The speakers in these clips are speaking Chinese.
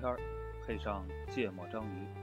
天儿，配上芥末章鱼。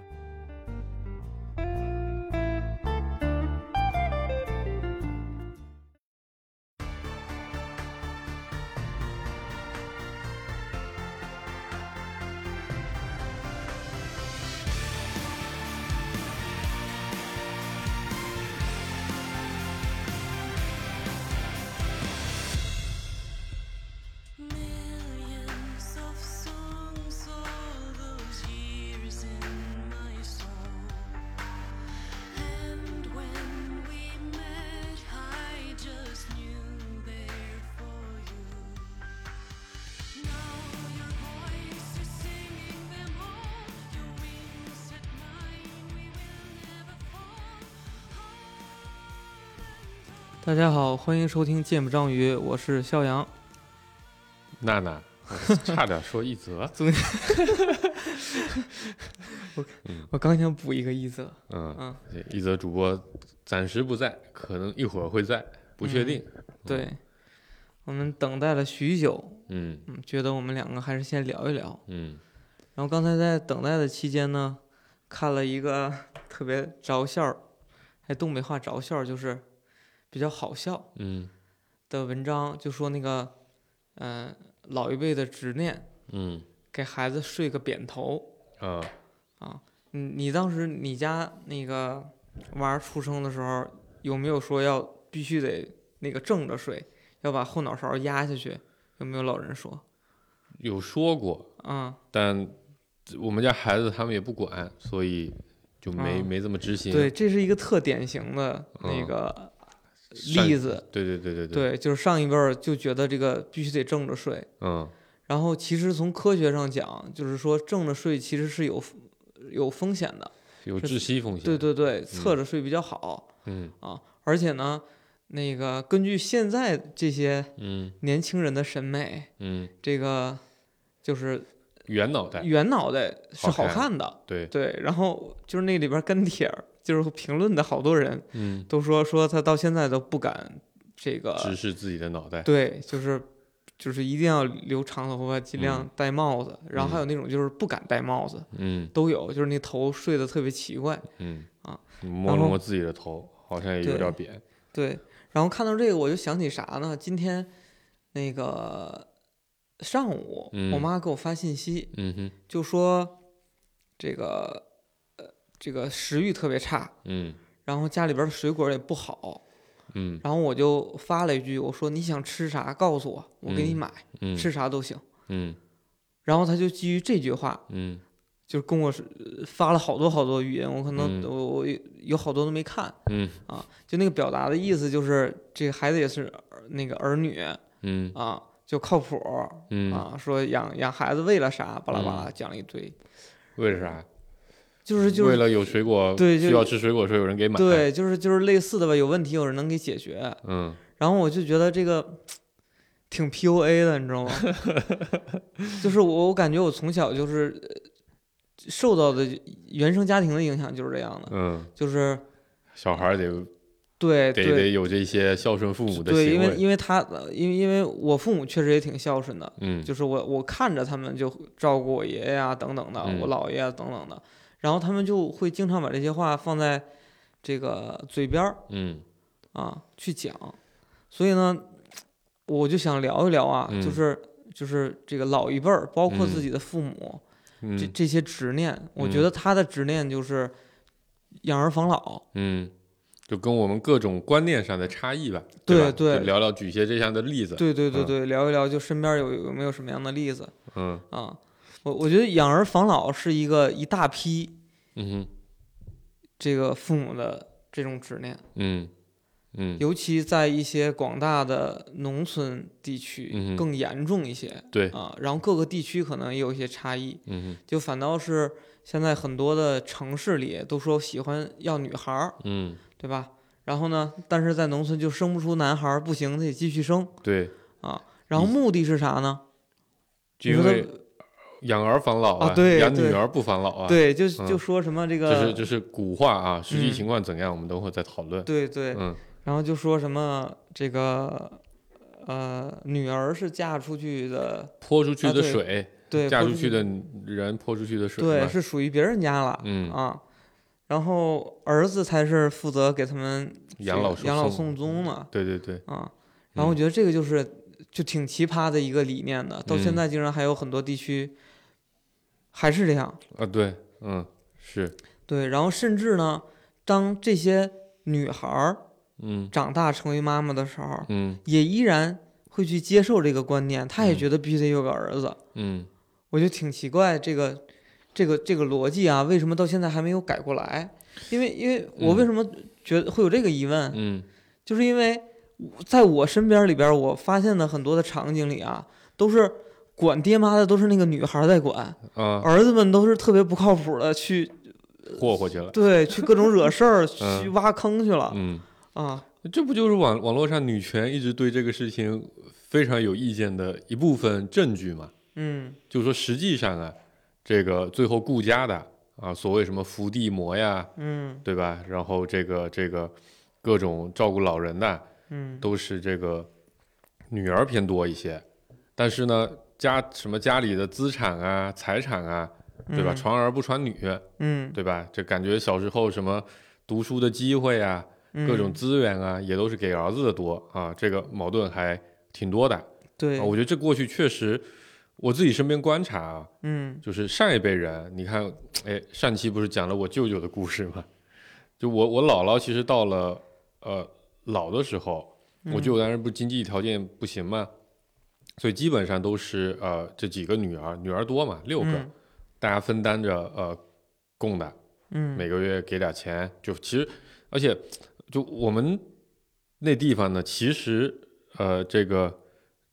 大家好，欢迎收听《芥末章鱼》，我是肖阳。娜娜，我差点说一泽。我我刚想补一个一泽，嗯嗯，一泽主播暂时不在，可能一会儿会在，不确定。对，我们等待了许久，嗯嗯，觉得我们两个还是先聊一聊。嗯然后刚才在等待的期间呢，看了一个特别着笑，还东北话着笑，就是比较好笑嗯的文章，就说那个，嗯、老一辈的执念，嗯给孩子睡个扁头。啊你你当时你家那个娃儿出生的时候，有没有说要必须得那个正着睡，要把后脑勺压下去？有没有老人说？有说过，嗯，但我们家孩子他们也不管，所以就没、啊没这么执行。对，这是一个特典型的那嗯个善例子。对对对对，对，就是上一辈儿就觉得这个必须得正着睡，嗯然后其实从科学上讲，就是说正着睡其实是有有风险的。有窒息风险。对对对，侧着睡比较好。嗯啊，而且呢，那个根据现在这些嗯年轻人的审美，嗯，这个就是圆脑袋。圆脑袋是好好看看的，对，对。然后就是那里边跟帖儿，就是评论的好多人嗯，都说说他到现在都不敢这个，直视自己的脑袋。对，就是就是一定要留长头发，尽量嗯戴帽子。然后还有那种就是不敢戴帽子，嗯都有，就是那头睡得特别奇怪。嗯啊，摸了摸自己的头，好像也有点扁。对，然后看到这个我就想起啥呢？今天那个上午，我嗯妈给我发信息，嗯哼就说这个呃这个食欲特别差，嗯。然后家里边的水果也不好，嗯。然后我就发了一句，我说你想吃啥告诉我，我给你嗯买，嗯。吃啥都行。嗯。然后他就基于这句话，嗯。就跟我是发了好多好多语音，我可能嗯。我我有好多都没看嗯。啊，就那个表达的意思就是这个孩子也是那个儿女嗯。啊，就靠谱嗯，啊，说养养孩子为了啥，巴拉巴拉讲了一堆，为了啥？就是就是为了有水果，对就需要吃水果的时候有人给买。，对，就是就是类似的吧，有问题有人能给解决。嗯然后我就觉得这个挺 PUA 的，你知道吗？就是我我感觉我从小就是呃受到的原生家庭的影响就是这样的，嗯，就是小孩儿得得对对得有这些孝顺父母的对，因为。因为他呃因为因为我父母确实也挺孝顺的，嗯就是我我看着他们就照顾我爷爷啊等等的，嗯我姥爷啊等等的，然后他们就会经常把这些话放在这个嘴边儿嗯啊去讲，所以呢，我就想聊一聊啊，嗯就是就是这个老一辈儿，包括自嗯己的父母，这嗯这些执念，我觉嗯得他的执念就是养儿防老，嗯，就跟我们各种观念上的差异吧。吧对对聊聊举些这样的例子。对对对嗯对，聊一聊就身边有有没有什么样的例子嗯啊？我我觉得养儿防老是一个一大批嗯哼这个父母的这种执念，嗯嗯尤其在一些广大的农村地区更严重一些对啊。然后各个地区可能也有一些差异，嗯哼就反倒是现在很多的城市里都说喜欢要女孩儿，嗯对吧？然后呢，但是在农村就生不出男孩儿，不行，得继续生对，啊。然后目的是啥呢？你因为说他养儿防老啊对对养女儿不防老啊。对，就嗯就说什么这个，就，是就是古话啊，实际嗯。情况怎样，我们等会儿再讨论。对对，嗯。然后就说什么这个呃，女儿是嫁出去的，泼出去的水，对，嫁出去的人泼出去的水对，是属于别人家了，嗯。啊，然后儿子才是负责给他们养老这个养老送送终嘛，对对对，啊，然后我觉得这个就是就挺奇葩的一个理念的，到现嗯。在竟然还有很多地区还是这样，啊对，嗯是，对，然后甚至呢，当这些女孩儿嗯。长大成为妈妈的时候，嗯。也依然会去接受这个观念，她也嗯。觉得必须得有个儿子，嗯。我就挺奇怪这个这个这个逻辑啊，为什么到现在还没有改过来？因为因为我为什么觉得会有这个疑问，嗯。就是因为在我身边里边，我发现的很多的场景里啊，都是管爹妈的都是那个女孩在管，啊，儿子们都是特别不靠谱的去霍霍去了，对去各种惹事儿，去嗯挖坑去了嗯，啊。这不就是网网络上女权一直对这个事情非常有意见的一部分证据吗？嗯。就是说实际上啊，这个最后顾家的啊，所谓什么伏地魔呀，嗯对吧？然后这个这个各种照顾老人的，嗯。都是这个女儿偏多一些，但是呢，家什么家里的资产啊、财产啊，对吧？嗯传儿不传女，嗯对吧？这感觉小时候什么读书的机会啊，嗯，各种资源啊，也都是给儿子的多啊，这个矛盾还挺多的对啊。，我觉得这过去确实，我自己身边观察啊，嗯就是上一辈人，你看，哎，上期不是讲了我舅舅的故事吗？就我我姥姥其实到了呃老的时候，我舅当时不是经济条件不行嘛，所以基本上都是呃这几个女儿，女儿多嘛，六个，嗯大家分担着呃供的，嗯每个月给点钱，就其实而且就我们那地方呢，其实呃这个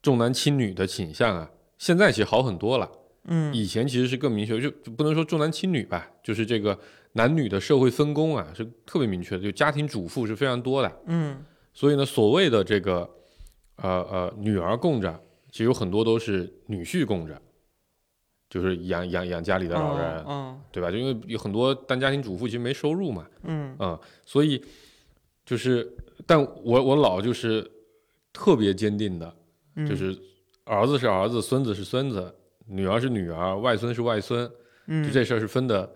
重男轻女的倾向啊，现在其实好很多了。嗯以前其实是更明确，就就不能说重男轻女吧，就是这个男女的社会分工啊是特别明确的，就家庭主妇是非常多的，嗯所以呢，所谓的这个呃呃女儿供着，其实有很多都是女婿供着，就是养养养家里的老人，嗯对吧？就因为有很多单家庭主妇其实没收入嘛，嗯嗯，所以就是，但我我老就是特别坚定的，嗯，就是儿子是儿子，孙子是孙子，女儿是女儿，外孙是外孙，嗯就这事儿是分的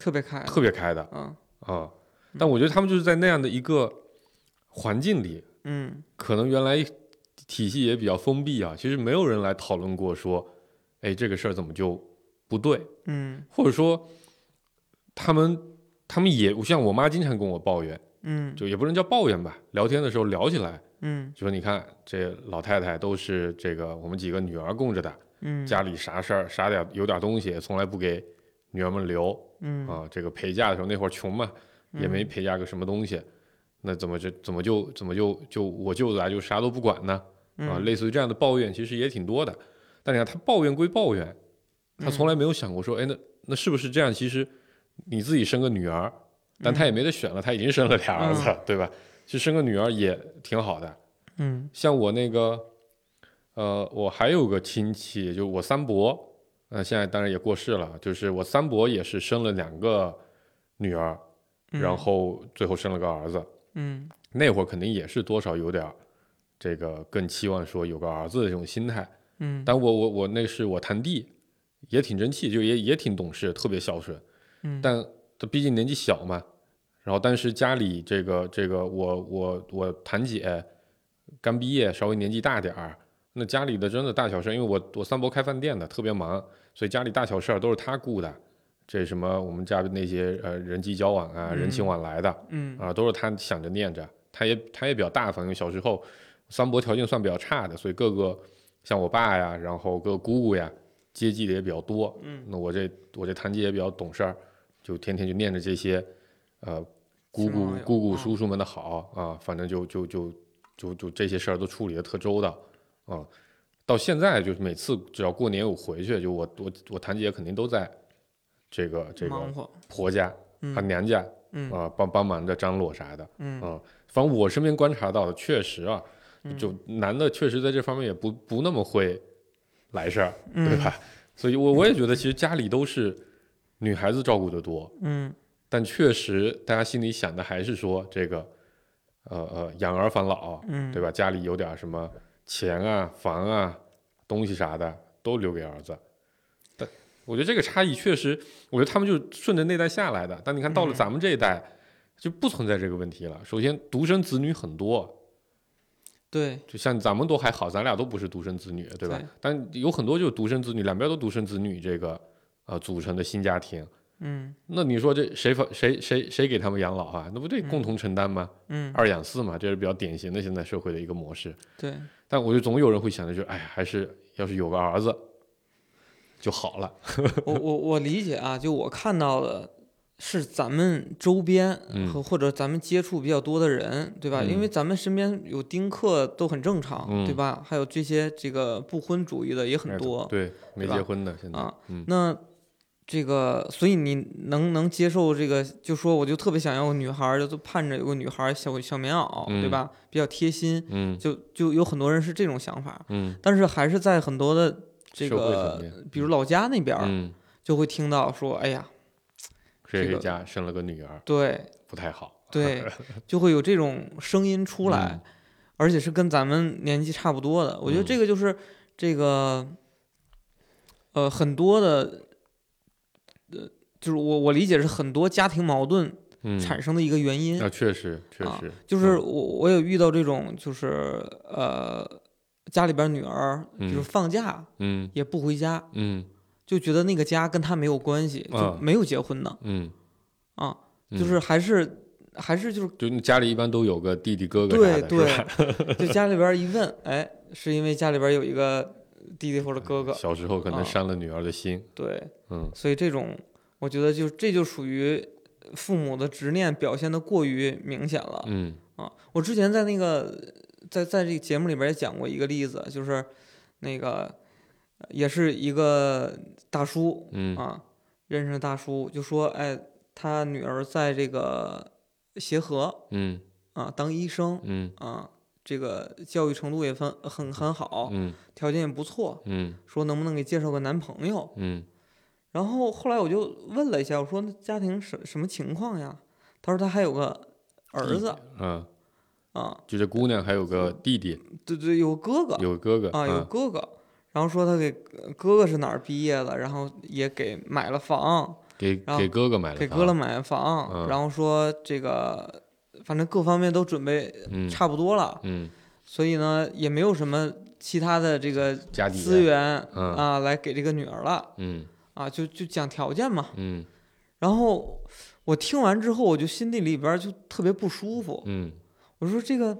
特别开，特别开的嗯啊。但我觉得他们就是在那样的一个环境里，嗯可能原来体系也比较封闭啊，其实没有人来讨论过说，哎，这个事儿怎么就不对，嗯或者说他们他们也像我妈经常跟我抱怨，嗯就也不能叫抱怨吧，聊天的时候聊起来，嗯就说你看这老太太都是这个我们几个女儿供着的。嗯家里啥事儿啥点有点东西，从来不给女儿们留嗯啊。这个陪嫁的时候那会儿穷嘛，也没陪嫁个什么东西，那怎么这怎么就怎么就就我舅子来就啥都不管呢？啊，嗯类似于这样的抱怨其实也挺多的。但你看他抱怨归抱怨，他从来没有想过说，哎，那那是不是这样？其实你自己生个女儿，但他也没得选了，他已经生了俩儿子，对吧？其实生个女儿也挺好的。嗯像我那个，呃，我还有个亲戚，就我三伯，呃，现在当然也过世了，就是我三伯也是生了两个女儿，然后最后生了个儿子。嗯那会儿肯定也是多少有点儿这个更期望说有个儿子的这种心态。嗯但我我我那是我堂弟，也挺争气，就也也挺懂事，特别孝顺。嗯但他毕竟年纪小嘛，然后但是家里这个这个我我我堂姐刚毕业，稍微年纪大点儿，那家里的真的大小事儿，因为我我三伯开饭店的，特别忙，所以家里大小事儿都是他顾的。这什么我们家的那些呃人际交往啊、人情往来的嗯啊，都是他想着念着。他也他也比较大方，因为小时候三伯条件算比较差的，所以各个像我爸呀，然后各个姑姑呀，接济的也比较多。嗯，那我这我这堂姐也比较懂事儿，就天天就念着这些，呃，姑姑姑姑啊叔叔们的好啊，反正就就就就就这些事儿都处理的特周到啊。到现在就是每次只要过年我回去，就我我我堂姐肯定都在这个这个婆家嗯和娘家嗯啊帮帮忙着张罗啥的。嗯啊，反正我身边观察到的，确实啊，嗯就男的确实在这方面也不不那么会来事儿，对嗯吧？所以我我也觉得，其实家里都是女孩子照顾的多，嗯但确实大家心里想的还是说这个，呃呃，养儿防老，嗯对吧？家里有点什么钱啊、房啊、东西啥的都留给儿子。但我觉得这个差异确实，我觉得他们就顺着那代下来的。但你看到了嗯咱们这一代，就不存在这个问题了。首先，独生子女很多，对，就像咱们都还好，咱俩都不是独生子女，对吧？对但有很多就是独生子女，两边都独生子女，这个呃组成的新家庭。嗯那你说这谁发谁谁谁给他们养老啊？那不得共同承担吗？嗯，二养四嘛，这是比较典型的现在社会的一个模式。对，但我就总有人会想着就是，哎呀，还是要是有个儿子就好了。我我我理解啊，就我看到的是咱们周边嗯和或者咱们接触比较多的人，对吧？因为嗯咱们身边有丁克都很正常，对嗯吧？还有这些这个不婚主义的也很哎多对，没结婚的现在，啊。嗯那这个，所以你能能接受这个，就说我就特别想要个女孩，就盼着有个女孩小小棉袄，对嗯吧？比较贴心，嗯就就有很多人是这种想法，嗯但是还是在很多的这个，比如老家那边，嗯，就会听到说，哎呀，谁谁这个家生了个女儿对不太好，对，就会有这种声音出来，嗯而且是跟咱们年纪差不多的。我觉得嗯这个就是这个，呃，很多的，呃，就是我我理解是很多家庭矛盾嗯，产生的一个原因。啊，确实确啊实，就是嗯我我有遇到这种，就是呃，家里边女儿，比如嗯放假嗯也不回家，嗯就觉得那个家跟他没有关系，就啊没有结婚呢嗯，啊，嗯就是还是还是就是就你家里一般都有个弟弟哥哥对？对，就家里边一问，哎，是因为家里边有一个弟弟或者哥哥，小时候可能啊伤了女儿的心，对，嗯所以这种我觉得就这就属于父母的执念表现的过于明显了嗯啊。我之前在那个在在这个节目里边也讲过一个例子，就是那个也是一个大叔嗯啊，认识的大叔就说，哎，他女儿在这个协和嗯啊当医生嗯啊。这个教育程度也很很很好，嗯条件也不错，嗯说能不能给介绍个男朋友？嗯然后后来我就问了一下，我说那家庭什什么情况呀？他说他还有个儿子嗯，啊，就这姑娘还有个弟弟，对对，有个哥哥有个哥哥啊，有哥哥。然后说他给哥哥是哪儿毕业的，然后也给买了房，给给哥哥买了房，给哥哥买了房，嗯然后说这个反正各方面都准备嗯差不多了，嗯所以呢也没有什么其他的这个资源嗯啊来给这个女儿了嗯啊，就就讲条件嘛。嗯然后我听完之后，我就心里里边就特别不舒服。嗯我说这个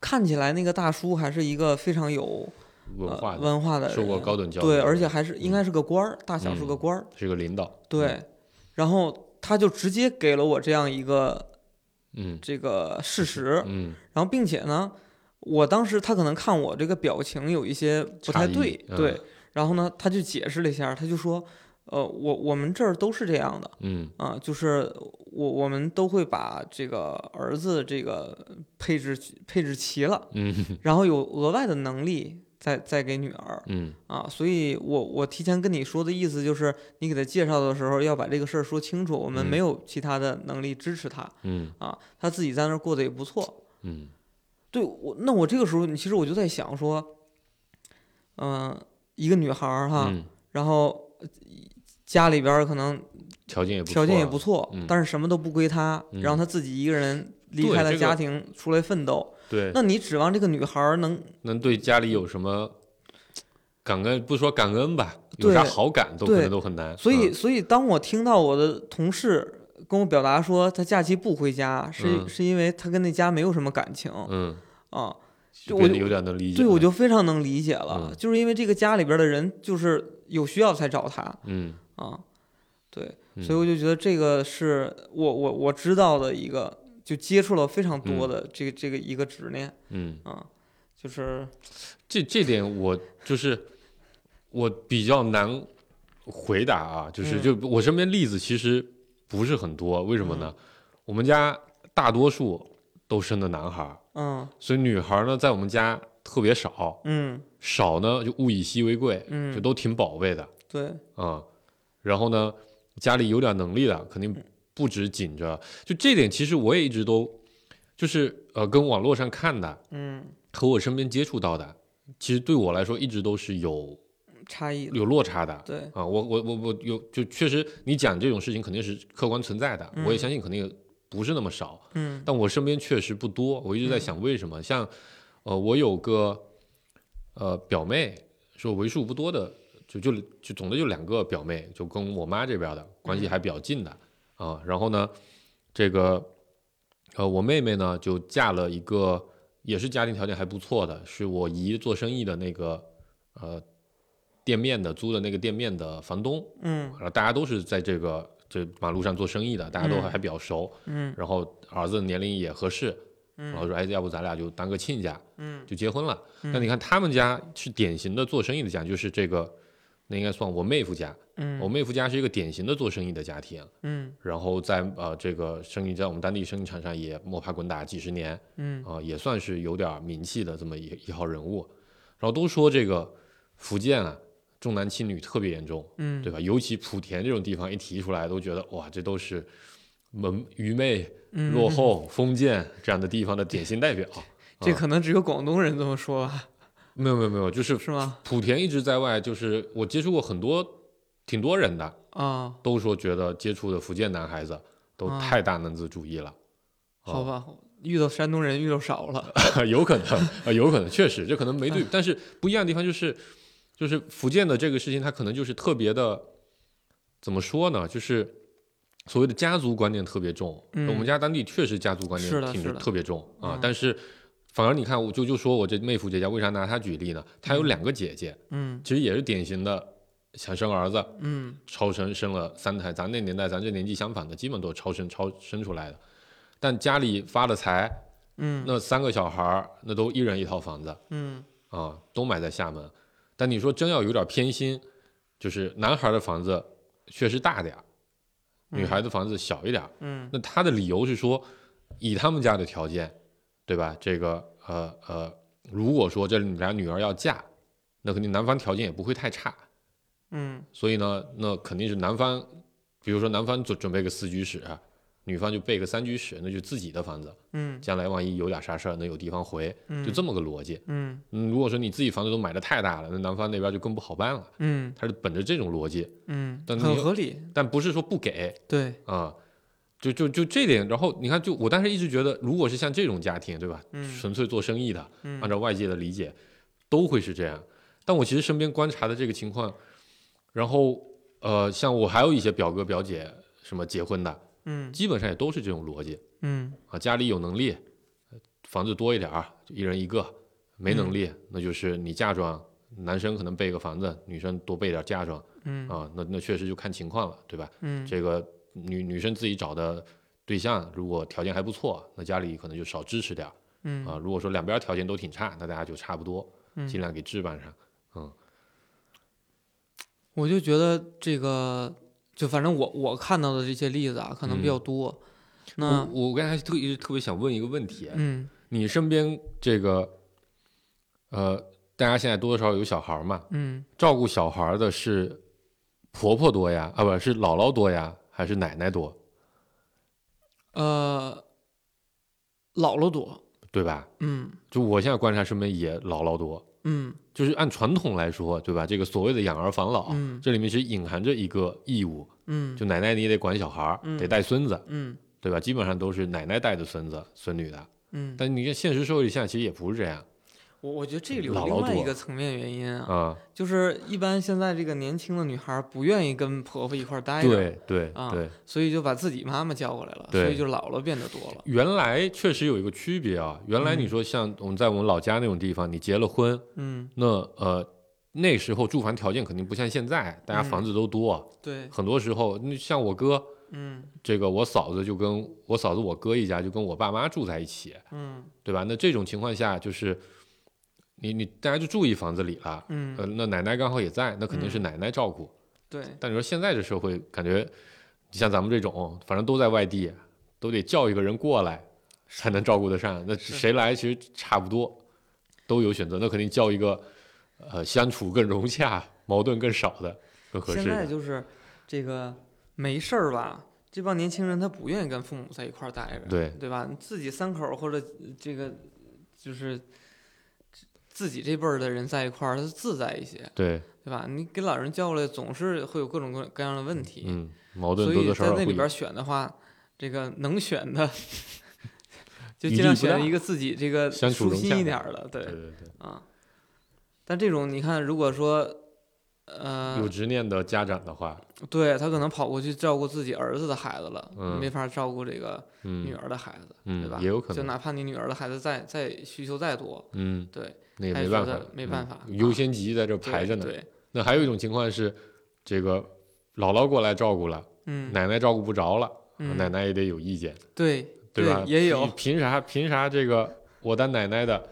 看起来那个大叔还是一个非常有呃、文化的，文化的人，受过高等教育对，而且还是应该是个官儿，大小是嗯个官儿，是个领导，对。然后他就直接给了我这样一个嗯这个事实，嗯然后并且呢，我当时他可能看我这个表情有一些不太对，嗯对，然后呢，他就解释了一下，他就说，呃，我我们这儿都是这样的。嗯啊，就是我我们都会把这个儿子这个配置配置齐了，嗯然后有额外的能力再再给女儿嗯。啊，所以我我提前跟你说的意思就是，你给他介绍的时候要把这个事儿说清楚，我们嗯。没有其他的能力支持他嗯。啊，他自己在那儿过得也不错。嗯。对我，那我这个时候，其实我就在想说，嗯、一个女孩儿哈，嗯，然后呃家里边可能条件也不条件也错不错，嗯。但是什么都不归他，嗯。然后他自己一个人离开了家庭出来奋斗。对，那你指望这个女孩能能对家里有什么感恩？不说感恩吧，有对啥好感都可能都很难。所以，嗯。所以当我听到我的同事跟我表达说他假期不回家，是、嗯。是因为他跟那家没有什么感情嗯，啊，就我就有点能理解。对我就非常能理解了，嗯。就是因为这个家里边的人就是有需要才找他嗯。啊，对，嗯。所以我就觉得这个是我我我知道的一个，就接触了非常多的这个、这个一个执念嗯，啊，就是这这点我就是我比较难回答啊，就是嗯。就我身边例子其实不是很多，为什么呢？我们家大多数都生的男孩儿，嗯所以女孩儿呢在我们家特别少，嗯少呢就物以稀为贵，嗯，就都挺宝贝的对，啊、然后呢，家里有点能力的，肯定不止紧着。就这点，其实我也一直都就是呃，跟网络上看的嗯和我身边接触到的，其实对我来说一直都是有差异。有落差的。对，啊，我我我我有就确实，你讲这种事情肯定是客观存在的，我也嗯相信肯定不是那么少，嗯但我身边确实不多。我一直在想为什么，像呃，我有个呃表妹，是我为数不多的，就就就总的就两个表妹，就跟我妈这边的关系还比较近的啊。然后呢，这个呃我妹妹呢就嫁了一个也是家庭条件还不错的，是我姨做生意的那个呃店面的租的那个店面的房东，嗯然后大家都是在这个这马路上做生意的，大家都还比较熟。嗯然后儿子年龄也合适，然后说哎，要不咱俩就当个亲家，嗯就结婚了。那你看他们家是典型的做生意的家，就是这个，那应该算我妹夫家。嗯我妹夫家是一个典型的做生意的家庭，嗯然后在呃这个生意在我们当地生意场上也摸爬滚打几十年，嗯啊、也算是有点名气的这么一一号人物。然后都说这个福建啊重男轻女特别严重，嗯，对吧？尤其莆田这种地方一提出来，都觉得哇，这都是门愚昧、嗯落后、封建这样的地方的典型代表。这可能只有广东人这么说吧？没有没有没有，就是是吗？莆田一直在外，就是我接触过很多挺多人的，啊，都说觉得接触的福建男孩子都啊太大男子主义了。好吧，遇到山东人遇到少了。有可能，呃，有可能，确实，这可能没对，但是不一样的地方就是，就是福建的这个事情，它可能就是特别的，怎么说呢？就是所谓的家族观念特别重。嗯我们家当地确实家族观念挺特别重啊，嗯但是反而你看，我就就说我这妹夫这家，为啥拿他举例呢？他有两个姐姐，嗯其实也是典型的想生儿子，嗯超生生了三胎，咱那年代咱这年纪相反的，基本都是超生超生出来的，但家里发了财。嗯那三个小孩儿，那都一人一套房子嗯啊，都买在厦门。但你说真要有点偏心，就是男孩的房子确实大点儿，女孩的房子小一点儿。嗯那他的理由是说，以他们家的条件，对吧？这个呃呃，如果说这你俩女儿要嫁，那肯定男方条件也不会太差。嗯所以呢，那肯定是男方，比如说男方准准备个四居室，女方就备个三居室，那就自己的房子。嗯将来万一有点啥事儿，能有地方回，就这么个逻辑。嗯嗯，如果说你自己房子都买的太大了，那男方那边就更不好办了。嗯他是本着这种逻辑，嗯，但很合理。但不是说不给对，啊、就就就这点。然后你看，就我当时一直觉得，如果是像这种家庭，对吧？嗯纯粹做生意的，嗯按照外界的理解，都会是这样。但我其实身边观察的这个情况，然后呃，像我还有一些表哥表姐什么结婚的，嗯基本上也都是这种逻辑。嗯啊，家里有能力，房子多一点一人一个；没能嗯力，那就是你嫁妆，男生可能备个房子，女生多备点嫁妆嗯啊。那那确实就看情况了，对吧？嗯这个女女生自己找的对象，如果条件还不错，那家里可能就少支持点儿嗯啊。如果说两边条件都挺差，那大家就差不多，嗯尽量给置办上。我就觉得这个，就反正我我看到的这些例子啊，可能比较多。我那我刚才特一直特别想问一个问题，嗯你身边这个呃，大家现在多多少少有小孩嘛？嗯，照顾小孩的是婆婆多呀，啊，不是姥姥多呀，还是奶奶多，呃，姥姥多。对吧？嗯就我现在观察身边也姥姥多，嗯就是按传统来说，对吧？这个所谓的养儿防老，嗯这里面其实隐含着一个义务，嗯就奶奶你也得管小孩儿，嗯得带孙子，嗯对吧？基本上都是奶奶带的孙子孙女的，嗯，但你看现实社会里现在其实也不是这样我我觉得这里有另外一个层面原因啊，啊，就是一般现在这个年轻的女孩不愿意跟婆婆一块儿待着，对对啊对。所以就把自己妈妈叫过来了，所以就姥姥变得多了。原来确实有一个区别啊，原来你嗯说像我们在我们老家那种地方，你结了婚，嗯，那呃，那时候住房条件肯定不像现在，大家房子都多，对，很多时候，那像我哥，嗯这个我嫂子就跟我嫂子我哥一家就跟我爸妈住在一起，嗯对吧？那这种情况下，就是你你大家就住一房子里了，嗯，呃，那奶奶刚好也在，那肯定是嗯奶奶照顾。对，但你说现在这社会，感觉像咱们这种，反正都在外地，都得叫一个人过来才能照顾得上。那谁来其实差不多，都有选择。那肯定叫一个呃相处更融洽、矛盾更少的、更合适现在。就是这个没事儿吧，这帮年轻人他不愿意跟父母在一块儿待着，对对吧？你自己三口或者这个就是自己这辈儿的人在一块儿，他自在一些，对，对吧？你给老人叫过来，总是会有各种各各样的问题，嗯，矛盾所以多多少少会有在那里边选的话，这个能选的 就尽量选一个自己这个舒心一点儿的，对。对对对，啊。但这种你看，如果说呃有，执念的家长的话，对他可能跑过去照顾自己儿子的孩子了，嗯。没法照顾这个女嗯儿的孩子，嗯对吧？也有可能。就哪怕你女儿的孩子再再需求再多，嗯，对，那也没办法，没办法嗯优啊先级在这排着呢。对，那还有一种情况是，这个姥姥过来照顾了，嗯，奶奶照顾不着了，嗯奶奶也得有意见，对对吧？也有凭凭啥凭啥这个我当奶奶的，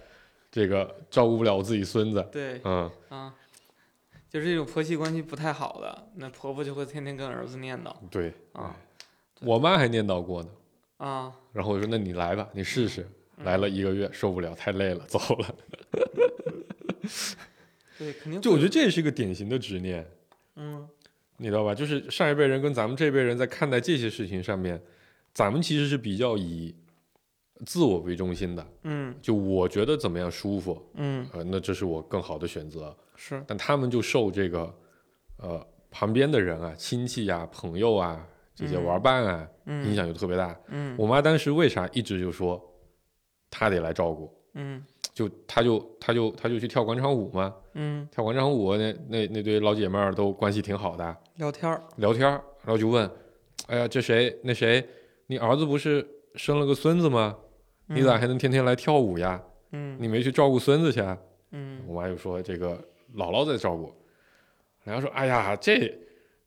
这个照顾不了我自己孙子？对嗯，啊，就是这种婆媳关系不太好的，那婆婆就会天天跟儿子念叨对啊我妈还念叨过呢。啊，然后我说：“那你来吧，你试试。”来了一个月，受不了，太累了，走了。对，肯定就我觉得这也是一个典型的执念，嗯你知道吧？就是上一辈人跟咱们这辈人在看待这些事情上面，咱们其实是比较以自我为中心的。嗯就我觉得怎么样舒服，嗯呃，那这是我更好的选择。是但他们就受这个呃旁边的人啊、亲戚啊、朋友啊这些嗯玩伴啊、嗯影响就特别大。嗯我妈当时为啥一直就说她得来照顾？嗯就他就他就他就去跳广场舞嘛，嗯跳广场舞那那那堆老姐妹儿都关系挺好的，聊天儿聊天儿，然后就问，哎呀，这谁那谁，你儿子不是生了个孙子吗？你咋还能天天来跳舞呀？嗯你没去照顾孙子去啊？嗯我妈就说这个姥姥在照顾，然后说，哎呀，这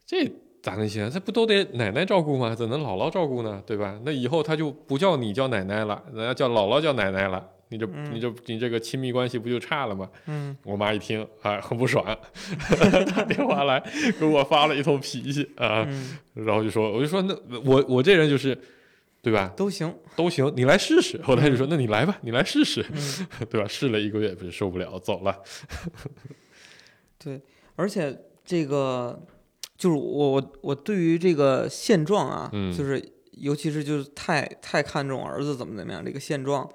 这咋能行？这不都得奶奶照顾吗？怎能姥姥照顾呢？对吧？那以后他就不叫你叫奶奶了，人家叫姥姥叫奶奶了。你这、嗯你这你这个亲密关系不就差了吗？嗯我妈一听啊，很不爽，打电话来给我发了一通脾气啊，嗯然后就说，我就说那我我这人就是，对吧？都行都行，你来试试。后来就说，那你来吧，你来试试，嗯对吧？试了一个月不是受不了，走了。对，而且这个就是我我我对于这个现状啊，嗯。就是尤其是就是太太看重儿子怎么怎么样这个现状，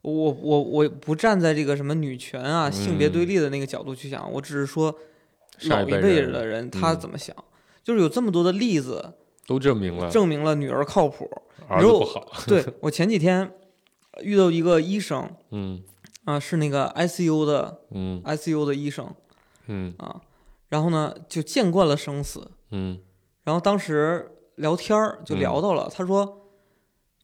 我我我不站在这个什么女权啊、性别对嗯立的那个角度去想，我只是说老一辈的人他嗯。怎么想，就是有这么多的例子都证明了证明了女儿靠谱。儿子不好。对我前几天遇到一个医生嗯。啊、是那个 ICU 的嗯。ICU 的医生嗯。啊，然后呢就见惯了生死，嗯然后当时聊天儿就聊到了，他说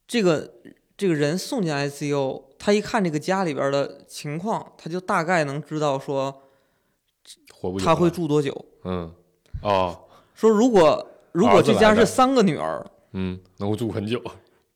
这个这个人送进 ICU，他一看这个家里边儿的情况，他就大概能知道说活不他会住多久。嗯哦说如果如果这家是三个女儿，嗯能够住很久。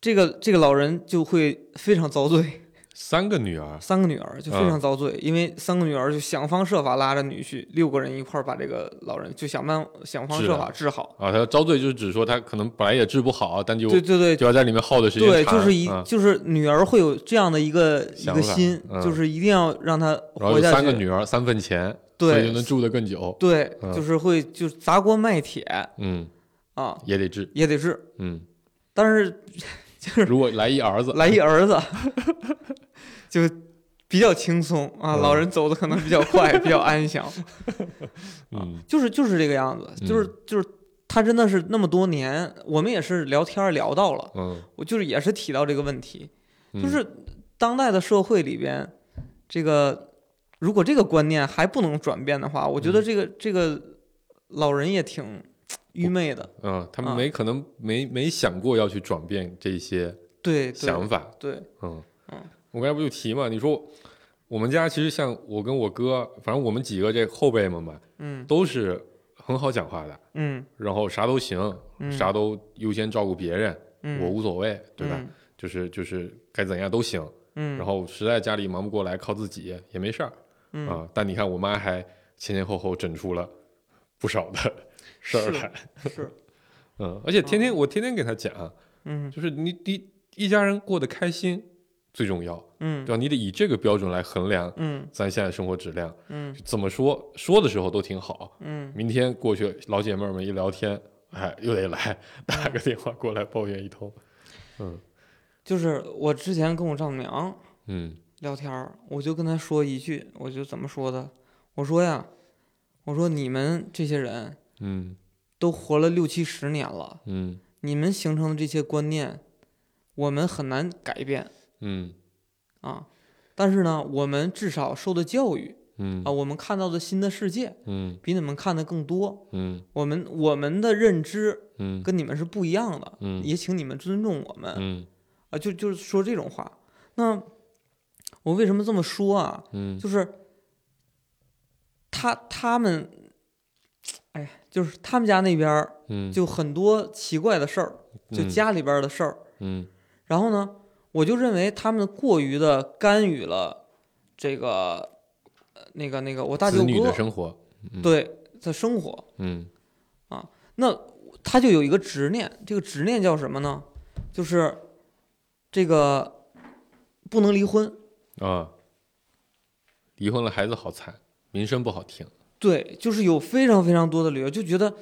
这个这个老人就会非常遭罪，三个女儿，三个女儿就非嗯。常遭罪，因为三个女儿就想方设法拉着女婿，六个人一块儿把这个老人就想办想方设法治好。啊，他遭罪就是指说他可能本来也治不好，但就对对对，就要在里面耗的时间对，就是一、啊就是女儿会有这样的一个一个心，嗯。就是一定要让她然后有活下去。三个女儿三份钱，对。就能住得更久。对，嗯。就是会就是砸锅卖铁。嗯，啊，也得治。也得治。嗯，但是如果来一儿子，来一儿子，就比较轻松啊，嗯老人走的可能比较快，比较安详，嗯就是就是这个样子，就是就是他真的是那么多年，我们也是聊天聊到了，嗯，我就是也是提到这个问题，嗯就是当代的社会里边，这个如果这个观念还不能转变的话，我觉得嗯这个、这个老人也挺愚昧的。嗯，他们啊没可能没没想过要去转变这些对，想法。对，嗯嗯我刚才不就提嘛，你说我们家其实像我跟我哥，反正我们几个这后辈们吧，嗯都是很好讲话的，嗯然后啥都行，嗯，啥都优先照顾别人，嗯我无所谓，对吧？嗯就是就是该怎样都行。嗯，然后实在家里忙不过来，靠自己也没事儿嗯啊。但你看我妈还前前后后整出了不少的事儿是来，是，嗯，而且天天我天天给他讲，嗯就是你你一家人过得开心最重要，嗯对吧？你得以这个标准来衡量嗯咱现在生活质量。嗯怎么说说的时候都挺好，嗯明天过去老姐妹儿们一聊天，哎，又得来打个电话过来抱怨一通。嗯就是我之前跟我丈母娘嗯聊天儿，我就跟她说一句，我就怎么说的？我说呀，我说你们这些人嗯。都活了六七十年了，嗯。你们形成的这些观念，我们很难改变。嗯。啊。但是呢，我们至少受的教育嗯。啊，我们看到的新的世界嗯。比你们看的更多，嗯。我们我们的认知嗯。跟你们是不一样的，嗯。也请你们尊重我们。嗯。啊，就就是说这种话。那我为什么这么说啊？嗯。就是他他们，哎呀，就是他们家那边就很多奇怪的事儿，就嗯家里边的事儿。嗯然后呢，我就认为他们过于的干预了这个呃那个那个我大舅子女的生活，嗯对的生活。嗯那他就有一个执念，这个执念叫什么呢？就是这个不能离婚。啊，离婚了孩子好惨，名声不好听，对，就是有非常非常多的理由，就觉得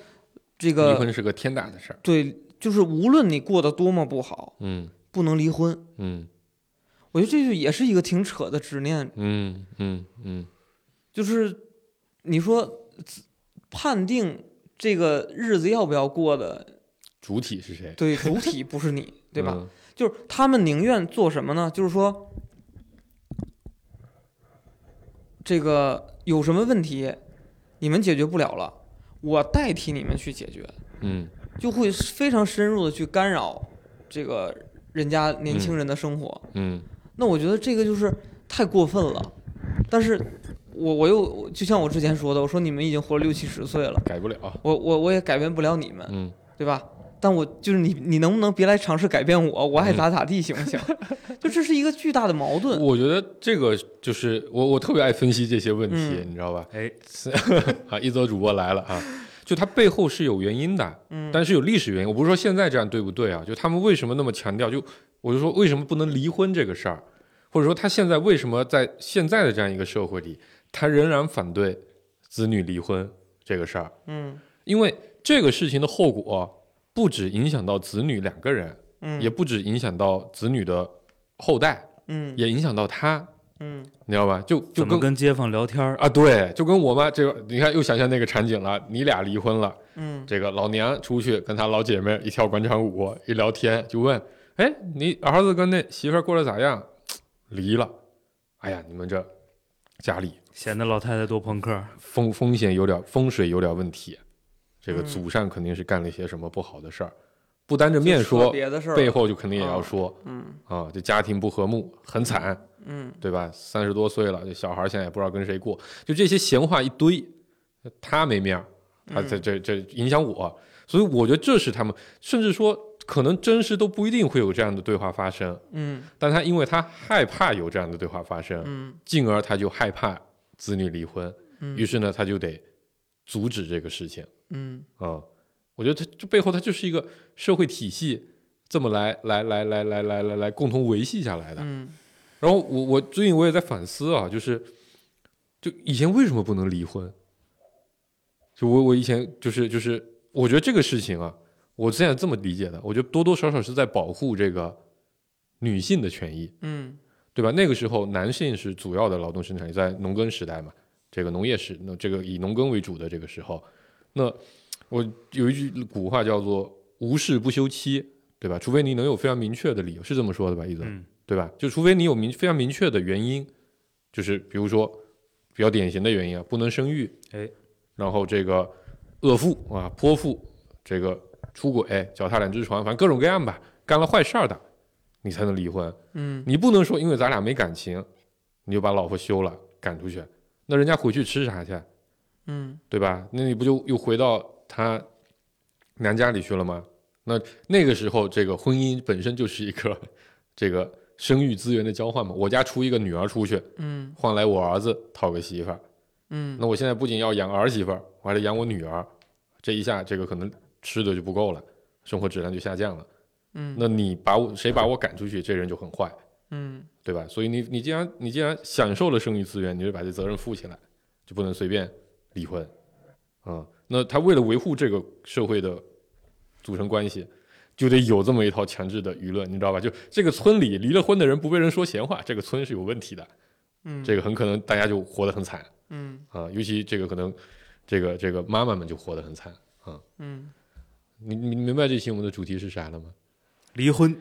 这个离婚是个天大的事儿，对，就是无论你过得多么不好，嗯不能离婚。嗯我觉得这就也是一个挺扯的执念，嗯嗯嗯就是你说判定这个日子要不要过的，主体是谁？对，主体不是你，对吧？嗯就是他们宁愿做什么呢？就是说，这个有什么问题，你们解决不了了，我代替你们去解决，嗯。就会非常深入的去干扰这个人家年轻人的生活。嗯。那我觉得这个就是太过分了。但是我我又就像我之前说的，我说你们已经活了六七十岁了，改不了，我我我也改变不了你们，嗯。对吧？但我就是你，你能不能别来尝试改变我？我爱咋咋地，行不行？就这是一个巨大的矛盾。我觉得这个就是我我特别爱分析这些问题，嗯你知道吧？哎，啊，一则主播来了啊，就它背后是有原因的，嗯但是有历史原因。我不是说现在这样对不对啊？就他们为什么那么强调？就我就说为什么不能离婚这个事儿，或者说他现在为什么在现在的这样一个社会里，他仍然反对子女离婚这个事儿？嗯因为这个事情的后果不止影响到子女两个人，嗯，也不只影响到子女的后代，嗯也影响到他，嗯你知道吧？就就跟跟街坊聊天？啊，对，就跟我妈这个，你看又想象那个场景了，你俩离婚了，嗯这个老娘出去跟她老姐妹一跳广场舞，一聊天就问，哎，你儿子跟那媳妇儿过得咋样？离了，哎呀，你们这家里显得老太太多朋克。风风险有点风水有点问题，这个嗯。祖上肯定是干了一些什么不好的事儿，不单着面说，别的事儿，背后就肯定也要啊说嗯。啊，这家庭不和睦，很惨，嗯对吧？三十多岁了，这小孩现在也不知道跟谁过，就这些闲话一堆，他没面儿，他这嗯这这影响我，所以我觉得这是他们，甚至说可能真实都不一定会有这样的对话发生，嗯。但他因为他害怕有这样的对话发生，嗯进而他就害怕子女离婚，嗯，于是呢他就得阻止这个事情嗯啊、我觉得它这背后它就是一个社会体系这么来来来来来来来来共同维系下来的。嗯然后我我最近我也在反思啊，就是就以前为什么不能离婚？就我我以前就是就是我觉得这个事情啊，我现在这么理解的，我觉得多多少少是在保护这个女性的权益，嗯对吧？那个时候男性是主要的劳动生产力，在农耕时代嘛，这个农业时那这个以农耕为主的这个时候，那我有一句古话叫做“无事不休妻”，对吧？除非你能有非常明确的理由，是这么说的吧？一泽。嗯对吧？就除非你有明非常明确的原因，就是比如说比较典型的原因啊，不能生育，哎，然后这个恶妇啊、泼妇，这个出轨、脚踏两只船，反正各种各样吧，干了坏事儿的，你才能离婚。嗯你不能说因为咱俩没感情，你就把老婆休了赶出去，那人家回去吃啥去？嗯对吧？那你不就又回到他娘家里去了吗？那那个时候，这个婚姻本身就是一个这个生育资源的交换嘛。我家出一个女儿出去，嗯换来我儿子讨个媳妇儿。嗯那我现在不仅要养儿媳妇儿，我还得养我女儿，这一下这个可能吃的就不够了，生活质量就下降了。嗯那你把我谁把我赶出去，这人就很坏，嗯对吧？所以你你既然你既然享受了生育资源，你就把这责任负起来，就不能随便离婚。啊、那他为了维护这个社会的组成关系，就得有这么一套强制的舆论，你知道吧？就这个村里离了婚的人不被人说闲话，这个村是有问题的，嗯，这个很可能大家就活得很惨。嗯。啊，尤其这个可能这个这个妈妈们就活得很惨。啊。嗯。你你明白这期我们的主题是啥了吗？离婚。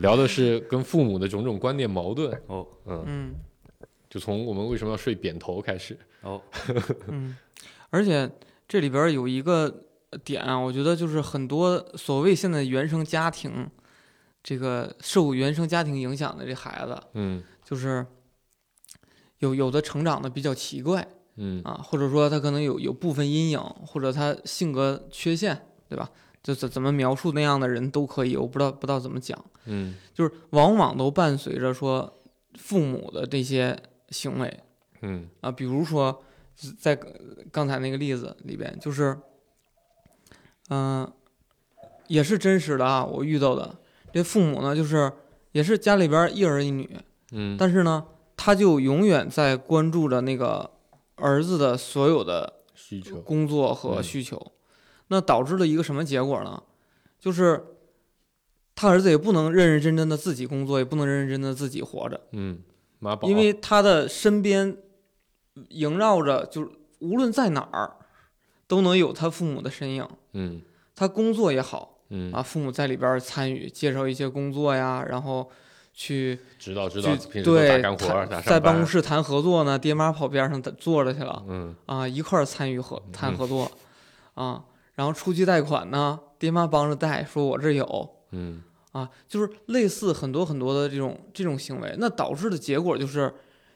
聊的是跟父母的种种观念矛盾，哦。嗯，嗯就从我们为什么要睡扁头开始，哦，嗯，而且这里边有一个点啊，我觉得就是很多所谓现在原生家庭，这个受原生家庭影响的这孩子，嗯。就是有有的成长的比较奇怪嗯。啊，或者说他可能有有部分阴影，或者他性格缺陷，对吧？就怎怎么描述那样的人都可以，我不知道不知道怎么讲，嗯。就是往往都伴随着说父母的这些行为，嗯。啊，比如说在刚才那个例子里边，就是，嗯、也是真实的啊，我遇到的。这父母呢，就是也是家里边一儿一女，嗯，但是呢，他就永远在关注着那个儿子的所有的需求，工作和嗯。需求，那导致了一个什么结果呢？就是他儿子也不能认认真真的自己工作，也不能认认真真的自己活着。嗯，因为他的身边萦绕着，就是无论在哪儿，都能有他父母的身影。嗯。他工作也好嗯。啊，父母在里边参与，介绍一些工作呀，然后去对在办公室谈合作呢，爹妈跑边上坐着去了嗯。啊，一块儿参与合谈嗯合作啊，然后出去贷款呢，爹妈帮着贷，说我这有。嗯啊，就是类似很多很多的这种这种行为，那导致的结果就是，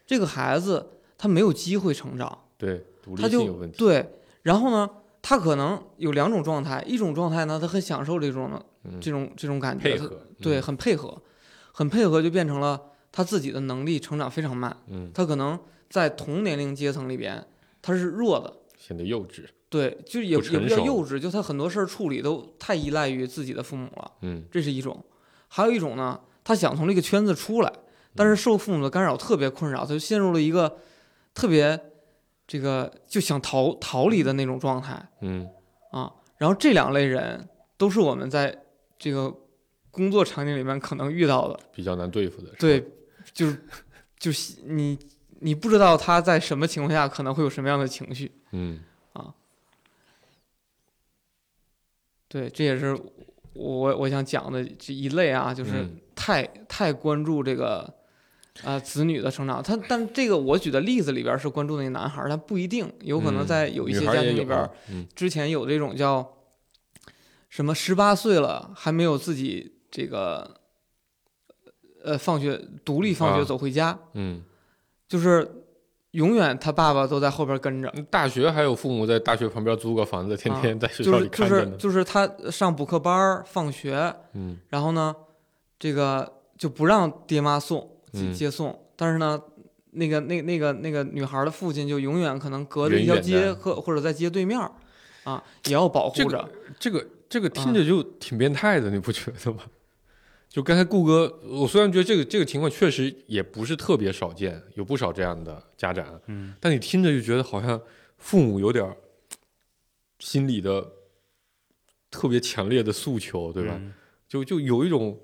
这个孩子他没有机会成长，对，独立他就性有问题，对，然后呢，他可能有两种状态，一种状态呢，他很享受这种的嗯这种这种感觉，配合，对，嗯很配合，很配合，就变成了他自己的能力成长非常慢，嗯，他可能在同年龄阶层里边他是弱的。显得幼稚，对，就也不也不叫幼稚，就他很多事儿处理都太依赖于自己的父母了。嗯这是一种，还有一种呢，他想从这个圈子出来，但是受父母的干扰特别困扰，他就陷入了一个特别这个就想逃逃离的那种状态嗯。啊。然后这两类人都是我们在这个工作场景里面可能遇到的，比较难对付的，对，就是就是你你不知道他在什么情况下可能会有什么样的情绪，嗯。啊。对，这也是我我想讲的这一类啊，就是嗯。太太关注这个啊、子女的成长。他但这个我举的例子里边是关注那个男孩儿，但不一定，有可能嗯在有一些家庭里边之前有这种叫什么十八岁了还没有自己这个呃放学独立放学啊。走回家，嗯，就是永远他爸爸都在后边跟着。大学还有父母在大学旁边租个房子，天天在学校里啊就是就看着呢，是就是他上补课班儿放学，嗯然后呢，这个就不让爹妈送接嗯接送，但是呢，那个那那个那个女孩的父亲就永远可能隔着一条街或或者在街对面，啊，也要保护着。这个这个啊听着就挺变态的，你不觉得吗？就刚才顾哥，我虽然觉得这个这个情况确实也不是特别少见，有不少这样的家长，嗯，但你听着就觉得好像父母有点心里的特别强烈的诉求，对吧？嗯？就就有一种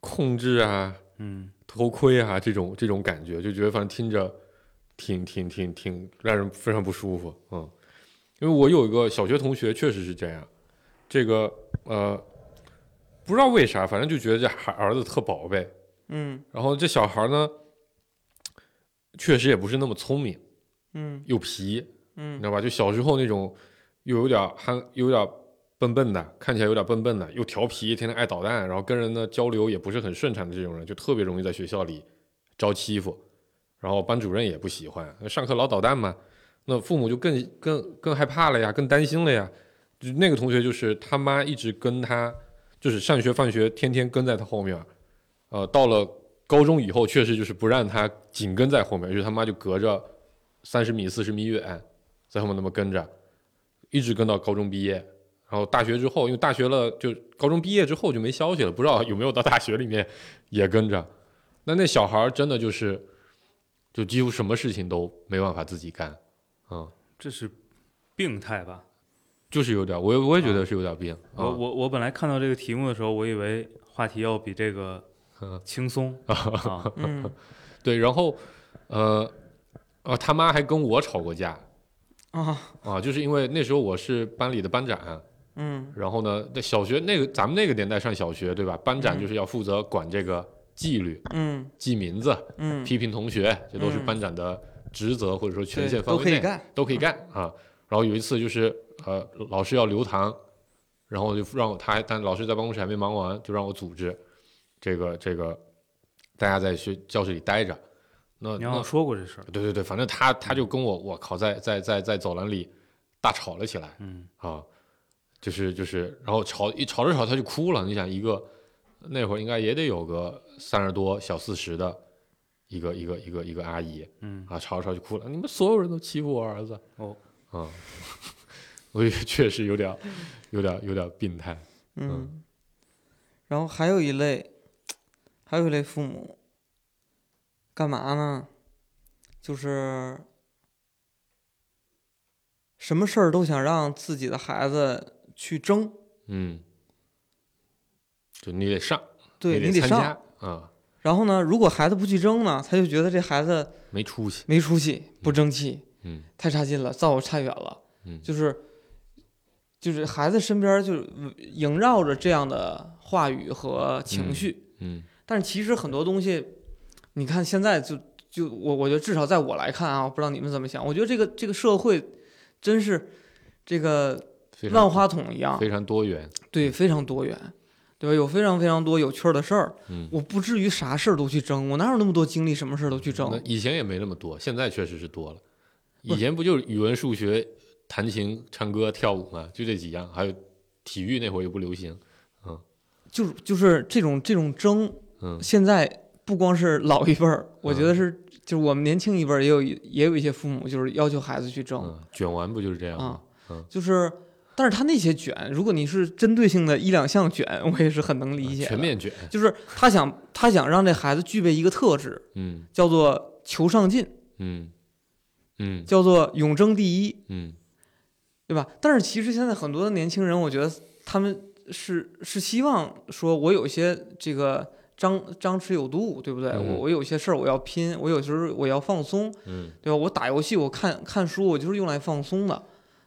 控制啊、嗯偷窥啊这种这种感觉，就觉得反正听着挺挺挺挺让人非常不舒服，嗯。因为我有一个小学同学确实是这样，这个呃不知道为啥，反正就觉得这孩儿子特宝贝，嗯。然后这小孩呢确实也不是那么聪明，嗯。又皮，嗯。你嗯知道吧？就小时候那种又有点憨，又有点笨笨的，看起来有点笨笨的，又调皮，天天爱捣蛋，然后跟人呢交流也不是很顺畅的这种人，就特别容易在学校里招欺负，然后班主任也不喜欢，上课老捣蛋嘛，那父母就更更更害怕了呀，更担心了呀。就那个同学就是他妈一直跟他，就是上学放学天天跟在他后面，呃，到了高中以后，确实就是不让他紧跟在后面，就是他妈就隔着三十米、四十米远，在后面那么跟着，一直跟到高中毕业。然后大学之后，因为大学了，就高中毕业之后就没消息了，不知道有没有到大学里面也跟着。那那小孩真的就是，就几乎什么事情都没办法自己干，嗯，这是病态吧？就是有点，我也我也觉得是有点病。我我我本来看到这个题目的时候，我以为话题要比这个嗯。轻松 啊，嗯。对，然后呃呃，他妈还跟我吵过架啊。啊，就是因为那时候我是班里的班长，嗯。然后呢，在小学那个咱们那个年代上小学对吧？班长嗯。就是要负责管这个纪律、嗯。记名字、嗯，批评同学，这都是嗯。班长的职责或者说权限范围内都可以干。都可以干啊。然后有一次就是呃，老师要留堂，然后就让我他还但老师在办公室还没忙完，就让我组织这个这个大家在学教室里待着。那那你好像说过这事儿，对对对，反正他他就跟我我靠在在在在走廊里大吵了起来嗯啊，就是就是，然后吵一吵着吵他就哭了。你想一个那会儿应该也得有个三十多小四十的一个一个一个一个阿姨嗯啊，吵着吵着就哭了，你们所有人都欺负我儿子哦，啊，我也确实有点有点有点病态。嗯，然后还有一类，还有一类父母，干嘛呢？就是什么事儿都想让自己的孩子去争，嗯，就你得上，对你得上。加啊，然后呢，如果孩子不去争呢，他就觉得这孩子没出息。没出息、不争气，嗯太差劲了，造我差远了。嗯就是就是孩子身边儿就萦绕着这样的话语和情绪。嗯但是其实很多东西，你看现在就就我我觉得至少在我来看啊，我不知道你们怎么想，我觉得这个这个社会真是这个万花筒一样，非常多元。对，非常多元，对吧？有非常非常多有趣儿的事儿，嗯，我不至于啥事儿都去争，我哪有那么多精力，什么事儿都去那争？以前也没那么多，现在确实是多了。以前不就是语文、数学、弹琴、唱歌、跳舞嘛，就这几样，还有体育那会儿也不流行。嗯就是就是这种这种争，嗯现在不光是老一辈儿，我觉得是就是我们年轻一辈儿也有也有一些父母就是要求孩子去争。嗯，卷完不就是这样吗啊？嗯，就是，但是他那些卷，如果你是针对性的一两项卷，我也是很能理解。全面卷。就是他想他想让这孩子具备一个特质，嗯叫做求上进，嗯嗯叫做永争第一，嗯对吧？但是其实现在很多的年轻人，我觉得他们是是希望说，我有一些这个张张弛有度，对不对？嗯我我有些事儿我要拼，我有时候我要放松，嗯对吧？我打游戏，我看看书，我就是用来放松的，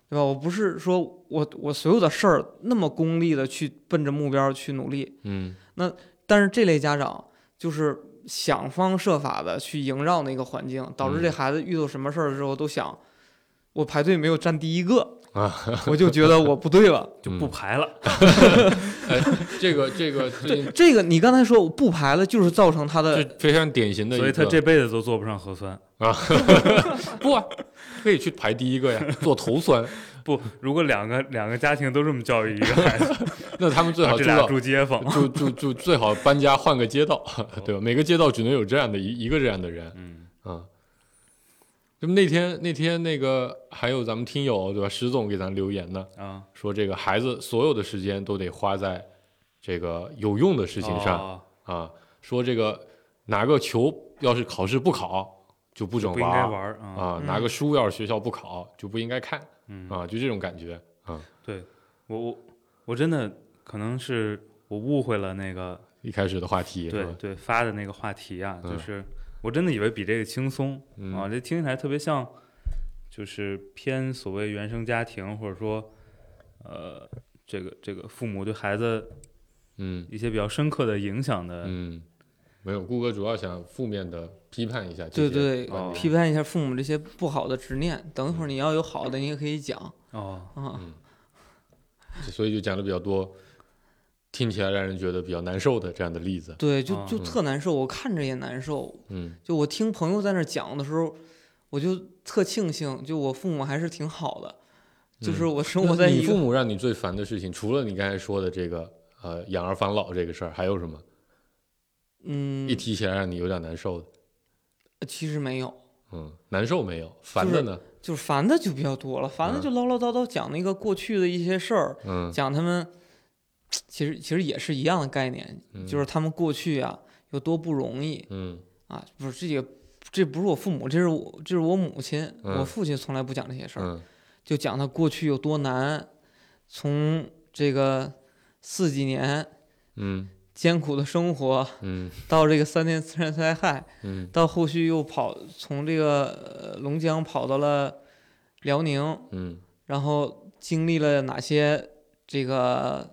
对吧？我不是说我我所有的事儿那么功利的去奔着目标去努力，嗯那但是这类家长就是想方设法的去萦绕那个环境，导致这嗯孩子遇到什么事儿的时候都想，我排队没有站第一个，啊，我就觉得我不对了。就不排了。哎，这个这个这这个，你刚才说我不排了，就是造成他的非常典型的一个，所以他这辈子都做不上核酸啊。不啊，可以去排第一个呀，做头酸。不，如果两个两个家庭都这么教育一个孩子，那他们最好这俩住住街坊。住住住最好搬家换个街道，对吧？每个街道只能有这样的一一个这样的人嗯啊。就那天那天那个还有咱们听友对吧？石总给咱留言呢，啊，说这个孩子所有的时间都得花在这个有用的事情上、哦啊。说这个拿个球要是考试不考就不准玩啊。拿个书要是学校不考就不应该看嗯，啊，就这种感觉啊。对我我我真的可能是我误会了那个一开始的话题？对对发的那个话题啊，就嗯是我真的以为比这个轻松嗯啊，这听起来特别像，就是偏所谓原生家庭或者说呃这个这个父母对孩子嗯一些比较深刻的影响的。嗯，没有，顾哥主要想负面的批判一下对对哦批判一下父母这些不好的执念。等一会儿你要有好的，你也可以讲哦，啊。所以就讲的比较多，听起来让人觉得比较难受的这样的例子。对，就啊就嗯特难受，我看着也难受。嗯就我听朋友在那讲的时候，我就特庆幸，就我父母还是挺好的，就是嗯我生活在你父母让你最烦的事情，除了你刚才说的这个呃养儿防老这个事儿，还有什么？嗯一，提起来让你有点难受的？其实没有，嗯，难受没有？烦的呢？就是烦的就比较多了，烦的嗯。就唠唠叨叨讲那个过去的一些事儿，嗯。讲他们，其实其实也是一样的概念，嗯。就是他们过去啊有多不容易嗯。啊，不是这也这不是我父母，这是我这是我母亲，嗯。我父亲从来不讲这些事儿，嗯。就讲他过去有多难，从这个四几年嗯艰苦的生活，嗯。到这个三年自然灾害，嗯。到后续又跑从这个呃龙江跑到了辽宁，嗯。然后经历了哪些这个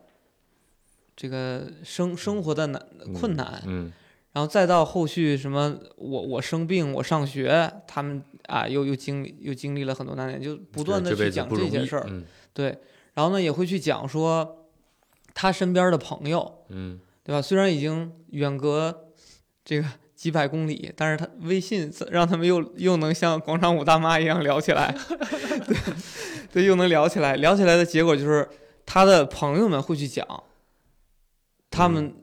这个生生活的难困难，嗯。然后再到后续什么我我生病我上学，他们啊又又经历又经历了很多难点，就不断的去讲这些事儿，嗯。对，然后呢也会去讲说他身边的朋友，嗯对吧？虽然已经远隔这个几百公里，但是他微信让他们又又能像广场舞大妈一样聊起来，对对，又能聊起来。聊起来的结果就是他的朋友们会去讲他们、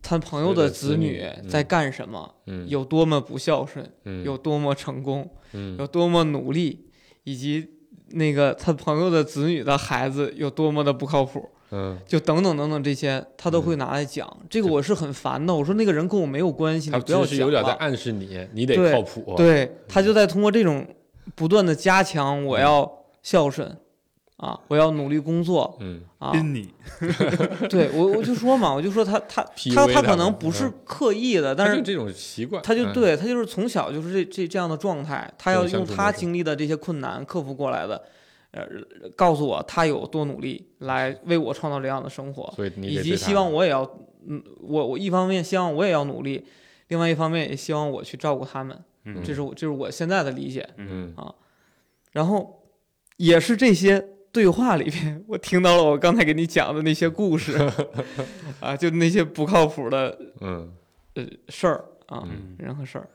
他朋友的子女在干什么，嗯有多么不孝顺，嗯有多么成功，嗯有多么努力，以及那个他朋友的子女的孩子有多么的不靠谱。嗯，就等等等等这些，他都会拿来讲。这个我是很烦的。我说那个人跟我没有关系，他你不要其实有点在。暗示你，你得对靠谱。对他就在通过这种不断的加强，我要孝顺啊，我要努力工作嗯啊。宾你，对我我就说嘛，我就说他他他他可能不是嗯刻意的，但是这种习惯，嗯，他就对他就是从小就是这这这样的状态，他要用他经历的这些困难克服过来的，呃，告诉我他有多努力来为我创造这样的生活。以及希望我也要，嗯，我我一方面希望我也要努力，另外一方面也希望我去照顾他们，嗯这是我这是我现在的理解。嗯啊然后也是这些对话里边，我听到了我刚才给你讲的那些故事，啊，就那些不靠谱的嗯，呃事儿啊，嗯人和事儿，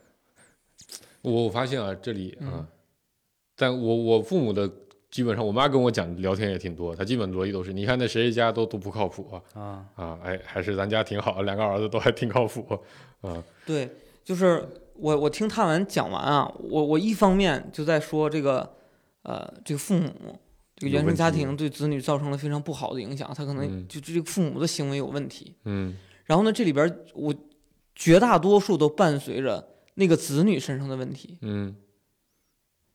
我我发现啊，这里啊嗯，但我我父母的基本上，我妈跟我讲聊天也挺多，她基本逻辑都是，你看那谁谁家都都不靠谱啊。啊，啊，哎，还是咱家挺好，两个儿子都还挺靠谱啊，对，就是我我听他们讲完啊，我我一方面就在说这个，呃，这个父母。这个原生家庭对子女造成了非常不好的影响，他可能嗯。就这个父母的行为有问题，嗯。然后呢，这里边我绝大多数都伴随着那个子女身上的问题，嗯，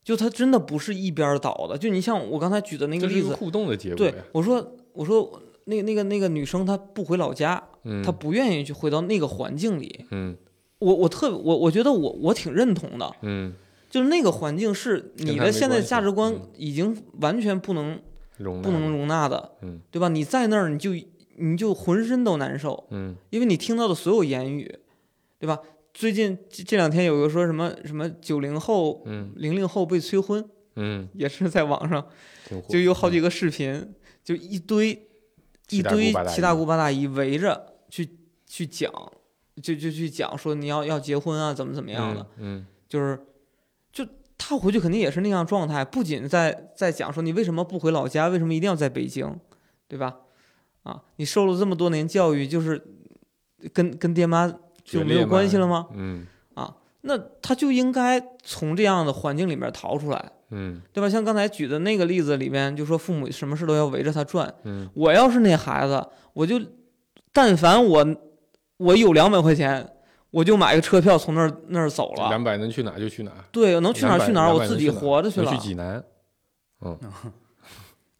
就他真的不是一边倒的。就你像我刚才举的那个例子，这是一个互动的结果对，我说我说那那个那个女生她不回老家，嗯，她不愿意去回到那个环境里。嗯我我特我我觉得我我挺认同的，嗯就是那个环境是你的现在价值观嗯已经完全不能容不能容纳的，嗯对吧？你在那儿你就你就浑身都难受，嗯因为你听到的所有言语，对吧？最近这这两天有个说什么什么九零后、嗯零零后被催婚，嗯，也是在网上就有好几个视频，就一堆一堆七大姑八大姨围着去去讲，就就去讲说你要要结婚啊，怎么怎么样的，嗯就是就他回去肯定也是那样状态，不仅在在讲说你为什么不回老家，为什么一定要在北京，对吧？啊，你受了这么多年教育，就是跟跟爹妈就没有关系了吗？？嗯啊那他就应该从这样的环境里面逃出来，嗯对吧？像刚才举的那个例子里面，就说父母什么事都要围着他转。嗯我要是那孩子，我就但凡我我有两百块钱，我就买个车票从那儿那儿走了。两百能去哪就去哪，对，能去哪儿去哪儿，我自己活着去了去，济南，嗯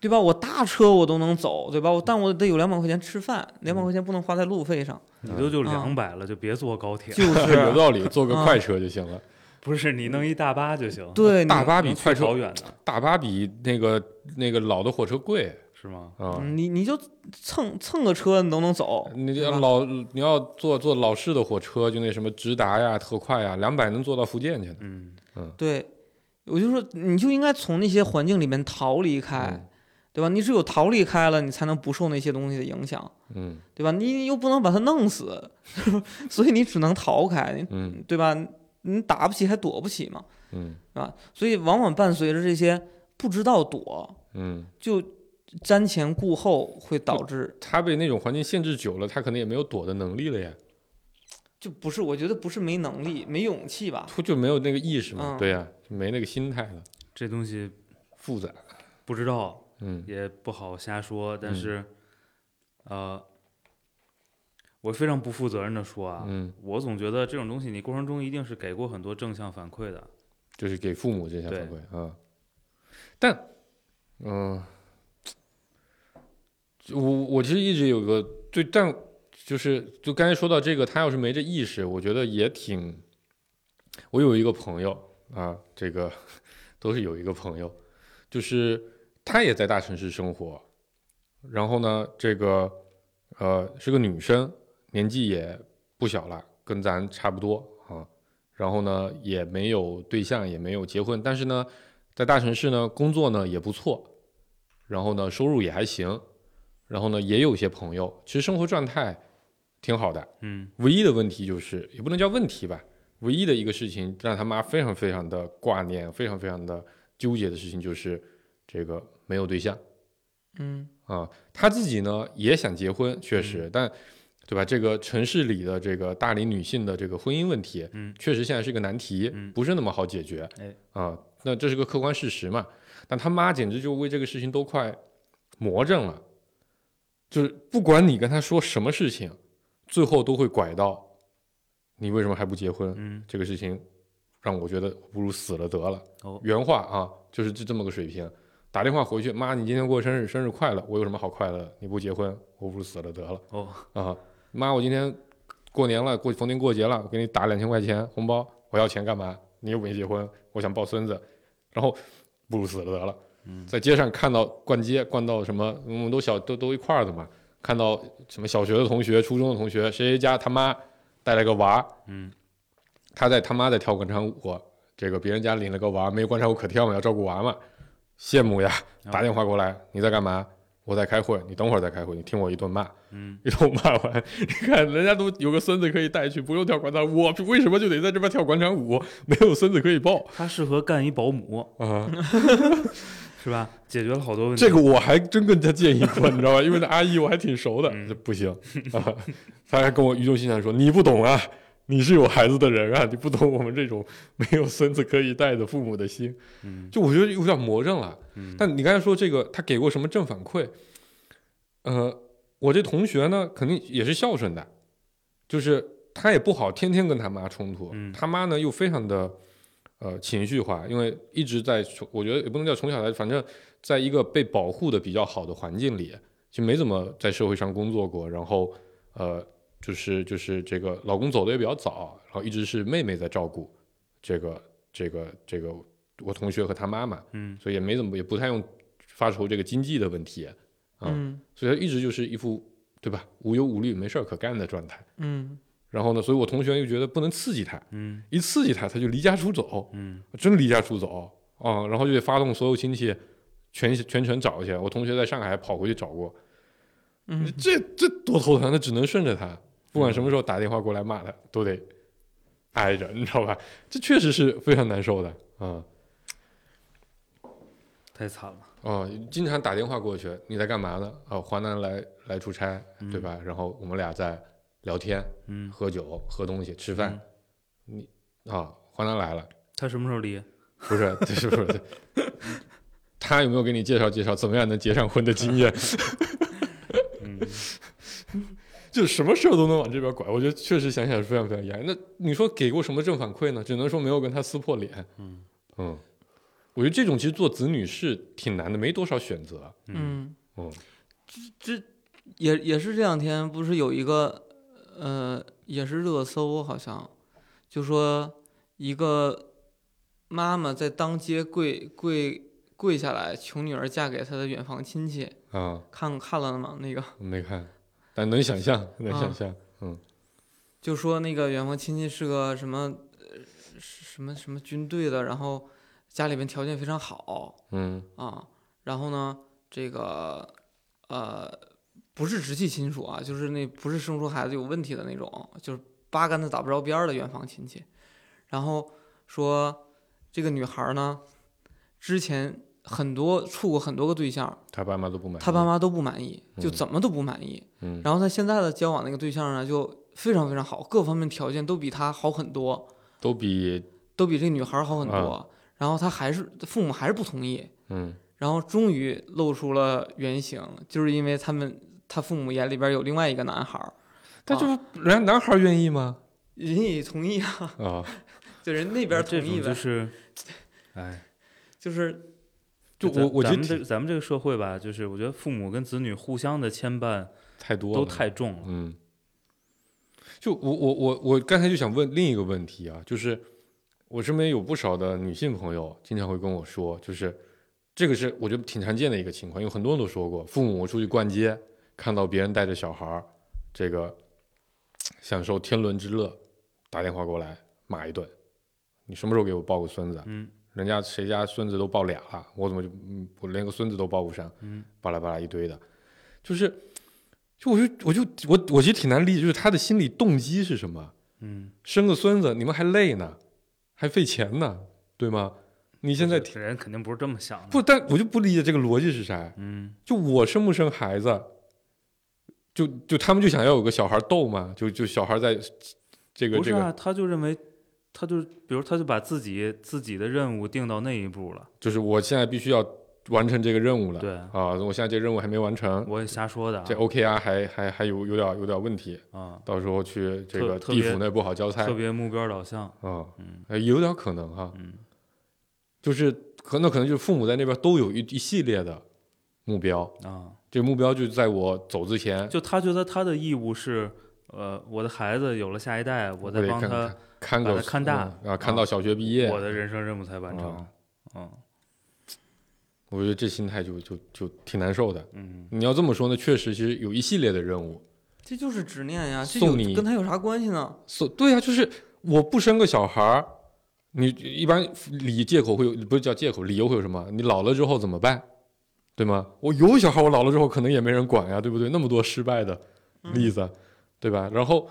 对吧？我大车我都能走，对吧？我但我得有两百块钱吃饭，两百块钱不能花在路费上，你都就啊两百了，就别坐高铁，就是 有道理，坐个啊快车就行了。不是你弄一大巴就行，对大巴比快车好远的，大巴比那个那个老的火车贵是吗？啊。嗯你你就蹭蹭个车你都能走，你老你要坐坐老式的火车，就那什么直达呀、特快呀，两百能坐到福建去呢。嗯，对，我就说你就应该从那些环境里面逃离开，嗯对吧？你只有逃离开了，你才能不受那些东西的影响，嗯对吧？你又不能把它弄死，所以你只能逃开，嗯对吧？你打不起还躲不起嘛，嗯是吧？所以往往伴随着这些不知道躲，嗯，就瞻前顾后，会导致他被那种环境限制久了，他可能也没有躲的能力了呀，就不是，我觉得不是没能力、没勇气吧？他就没有那个意识嘛。嗯对呀，就没那个心态了，这东西复杂。不知道嗯也不好瞎说，但嗯是，呃，我非常不负责任的说啊，嗯，我总觉得这种东西你过程中一定是给过很多正向反馈的，就是给父母这些反馈啊。但嗯、我我其实一直有个对，但就是就刚才说到这个，他要是没这意识，我觉得也挺。我有一个朋友啊，这个 都是有一个朋友，就是他也在大城市生活，然后呢，这个呃是个女生，年纪也不小了，跟咱差不多啊，然后呢也没有对象，也没有结婚，但是呢，在大城市呢工作呢也不错，然后呢收入也还行，然后呢也有一些朋友，其实生活状态挺好的，嗯。唯一的问题就是，也不能叫问题吧，唯一的一个事情让他妈非常非常的挂念，非常非常的纠结的事情就是这个没有对象嗯啊。他自己呢也想结婚，确实，但对吧？这个城市里的这个大龄女性的这个婚姻问题，嗯确实现在是个难题，嗯不是那么好解决。哎啊，那这是个客观事实嘛。但他妈简直就为这个事情都快魔怔了，就是不管你跟他说什么事情，最后都会拐到你为什么还不结婚？嗯这个事情让我觉得不如死了得了。哦原话啊，就是这这么个水平。打电话回去，妈，你今天过生日，生日快乐！我有什么好快乐的？你不结婚，我不如死了得了哦啊！妈，我今天过年了，过逢年过节了，我给你打两千块钱红包，我要钱干嘛？你又没结婚，我想抱孙子，然后不如死了得了。嗯在街上看到逛街，逛到什么，我们都小都都一块儿的嘛，看到什么小学的同学、初中的同学，谁谁家他妈带了个娃，嗯他在他妈在跳广场舞，这个别人家领了个娃，没有广场舞可跳嘛，要照顾娃嘛，羡慕呀！哦打电话过来，你在干嘛？我在开会，你等会儿再开会，你听我一顿骂，嗯一通骂完，你看人家都有个孙子可以带去，不用跳广场舞，我为什么就得在这边跳广场舞？没有孙子可以抱他适合干一保姆啊！是吧？解决了好多问题。这个我还真跟他建议过，你知道吧？因为那阿姨我还挺熟的，不行啊！他还跟我语重心长说：“你不懂啊，你是有孩子的人啊，你不懂我们这种没有孙子可以带的父母的心。”嗯就我觉得有点魔怔了。嗯但你刚才说这个，他给过什么正反馈？呃，我这同学呢，肯定也是孝顺的，就是他也不好天天跟他妈冲突，嗯他妈呢又非常的呃情绪化，因为一直在，我觉得也不能叫从小来，反正在一个被保护的比较好的环境里，就没怎么在社会上工作过，然后呃，就是就是这个老公走的也比较早，然后一直是妹妹在照顾这个这个这个我同学和他妈妈，嗯。所以也没怎么也不太用发愁这个经济的问题，啊。嗯。所以他一直就是一副对吧？无忧无虑没事儿可干的状态。嗯。然后呢，所以我同学又觉得不能刺激他，嗯。一刺激他他就离家出走，嗯。真离家出走啊，然后就得发动所有亲戚全全程找去。我同学在上海跑回去找过，嗯。这这多头疼，那只能顺着他，不管什么时候打电话过来骂他，都得挨着，你知道吧？这确实是非常难受的啊太惨了。哦！经常打电话过去，你在干嘛呢？哦，华南来来出差，嗯对吧？然后我们俩在聊天、嗯喝酒、喝东西、吃饭你啊。华南来了，他什么时候离？不是，这是不是？他有没有给你介绍介绍怎么样能结上婚的经验？嗯就什么事儿都能往这边拐，我觉得确实想想是非常非常严。那你说给过什么正反馈呢？只能说没有跟他撕破脸。嗯嗯，我觉得这种其实做子女是挺难的，没多少选择。嗯嗯，这这也也是这两天不是有一个呃也是热搜，好像就说一个妈妈在当街跪跪跪下来求女儿嫁给她的远房亲戚，啊，看看了吗？那个没看，但能想象，能啊想象。嗯。就说那个远房亲戚是个什么呃什么什么军队的，然后家里面条件非常好。嗯。啊，然后呢这个呃不是直系亲属啊，就是那不是生出孩子有问题的那种，就是八竿子打不着边儿的远房亲戚，然后说这个女孩儿呢之前很多处过很多个对象，他爸妈都不满意。他爸妈都不满意，就嗯怎么都不满意。嗯。然后他现在的交往那个对象呢，就非常非常好，各方面条件都比他好很多，都比都比这个女孩好很多。啊。然后他还是父母还是不同意，嗯。然后终于露出了原形，就是因为他们他父母眼里边有另外一个男孩儿，但就人家男孩愿意吗？人也同意啊，啊，就人那边同意呗，种就是，哎，就是咱就我我觉得咱们这咱们这个社会吧，就是我觉得父母跟子女互相的牵绊太多都，太重了。嗯。就我我我我刚才就想问另一个问题啊，就是我身边有不少的女性朋友经常会跟我说，就是这个是我觉得挺常见的一个情况，因为很多人都说过，父母出去逛街，看到别人带着小孩儿，这个享受天伦之乐，打电话过来骂一顿，你什么时候给我抱个孙子啊？嗯人家谁家孙子都抱俩了，我怎么就嗯我连个孙子都抱不上？嗯，巴拉巴拉一堆的，就是，就我就我就我我其实挺难理解，就是他的心理动机是什么？嗯，生个孙子你们还累呢，还费钱呢，对吗？你现在这人肯定不是这么想的。不，但我就不理解这个逻辑是啥？嗯，就我生不生孩子，就就他们就想要有个小孩逗嘛，就就小孩在这个这个，不是啊，他就认为，他就比如他就把自己自己的任务定到那一步了。就是我现在必须要完成这个任务了。对啊，我现在这个任务还没完成，我也瞎说的啊。这 OKR 还还还有有点有点问题，啊，到时候去这个地府那不好交差特别目标导向。啊，嗯呃有点可能哈，嗯就是可能可能就是父母在那边都有一一系列的目标，啊，这个目标就是在我走之前，就他觉得他的义务是，呃，我的孩子有了下一代，我再得看帮他，看看个看大嗯啊，看到小学毕业，我的人生任务才完成啊。嗯我觉得这心态就就就挺难受的。嗯，你要这么说呢，确实其实有一系列的任务，这就是执念呀，这你跟他有啥关系呢？所对啊，就是我不生个小孩儿，你一般理借口会有，不是叫借口，理由会有什么？你老了之后怎么办？对吗？我有小孩，我老了之后可能也没人管呀，对不对？那么多失败的例子，对吧？然后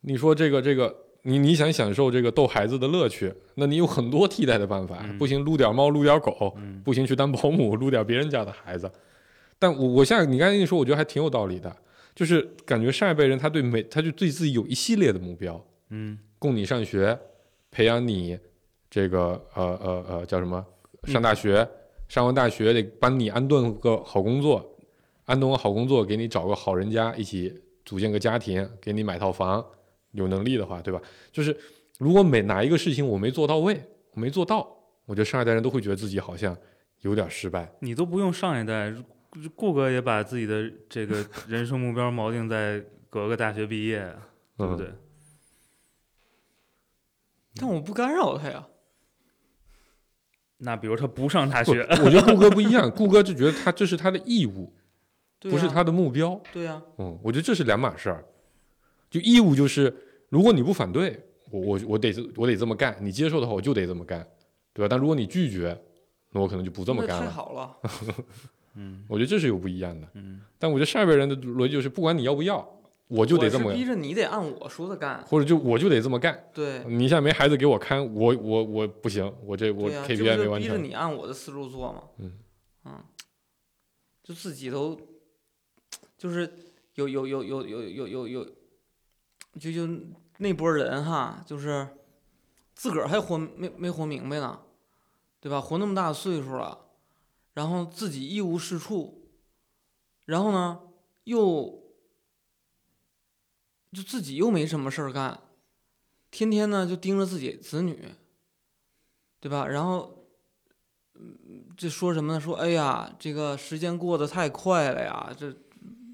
你说这个这个，你你想享受这个逗孩子的乐趣，那你有很多替代的办法，嗯不行撸点猫，撸点狗，嗯不行去当保姆，撸点别人家的孩子。但我我现在你刚才一说，我觉得还挺有道理的，就是感觉上一辈人他对每他就对自己有一系列的目标，嗯供你上学，培养你这个呃呃呃叫什么？上大学，上完大学得帮你安顿个好工作，安顿个好工作，给你找个好人家，一起组建个家庭，给你买套房，有能力的话，对吧？就是如果每哪一个事情我没做到位，我没做到，我觉得上一代人都会觉得自己好像有点失败。你都不用上一代，顾哥也把自己的这个人生目标锚定在各个大学毕业，对不嗯对？但我不干扰他呀。那比如他不上大学，我觉得顾哥不一样，顾哥就觉得他这是他的义务，不是他的目标。对呀，嗯，我觉得这是两码事儿。就义务就是，如果你不反对，我我我得我得这么干，你接受的话我就得这么干，对吧？但如果你拒绝，那我可能就不这么干了。好了。嗯我觉得这是有不一样的。嗯但我觉得上一辈人的逻辑就是，不管你要不要，我就得这么干，逼着你得按我说的干。或者就我就得这么干。对，你现在没孩子给我看，我我我不行，我这我 KPI 没完成。逼着你按我的思路做嘛。嗯嗯，就自己都就是有有有有有有有有，就就那波人哈，就是自个儿还活没没活明白呢，对吧？活那么大岁数了，然后自己一无是处，然后呢又就自己又没什么事儿干，天天呢就盯着自己子女，对吧？然后，嗯，这说什么呢？说哎呀，这个时间过得太快了呀，这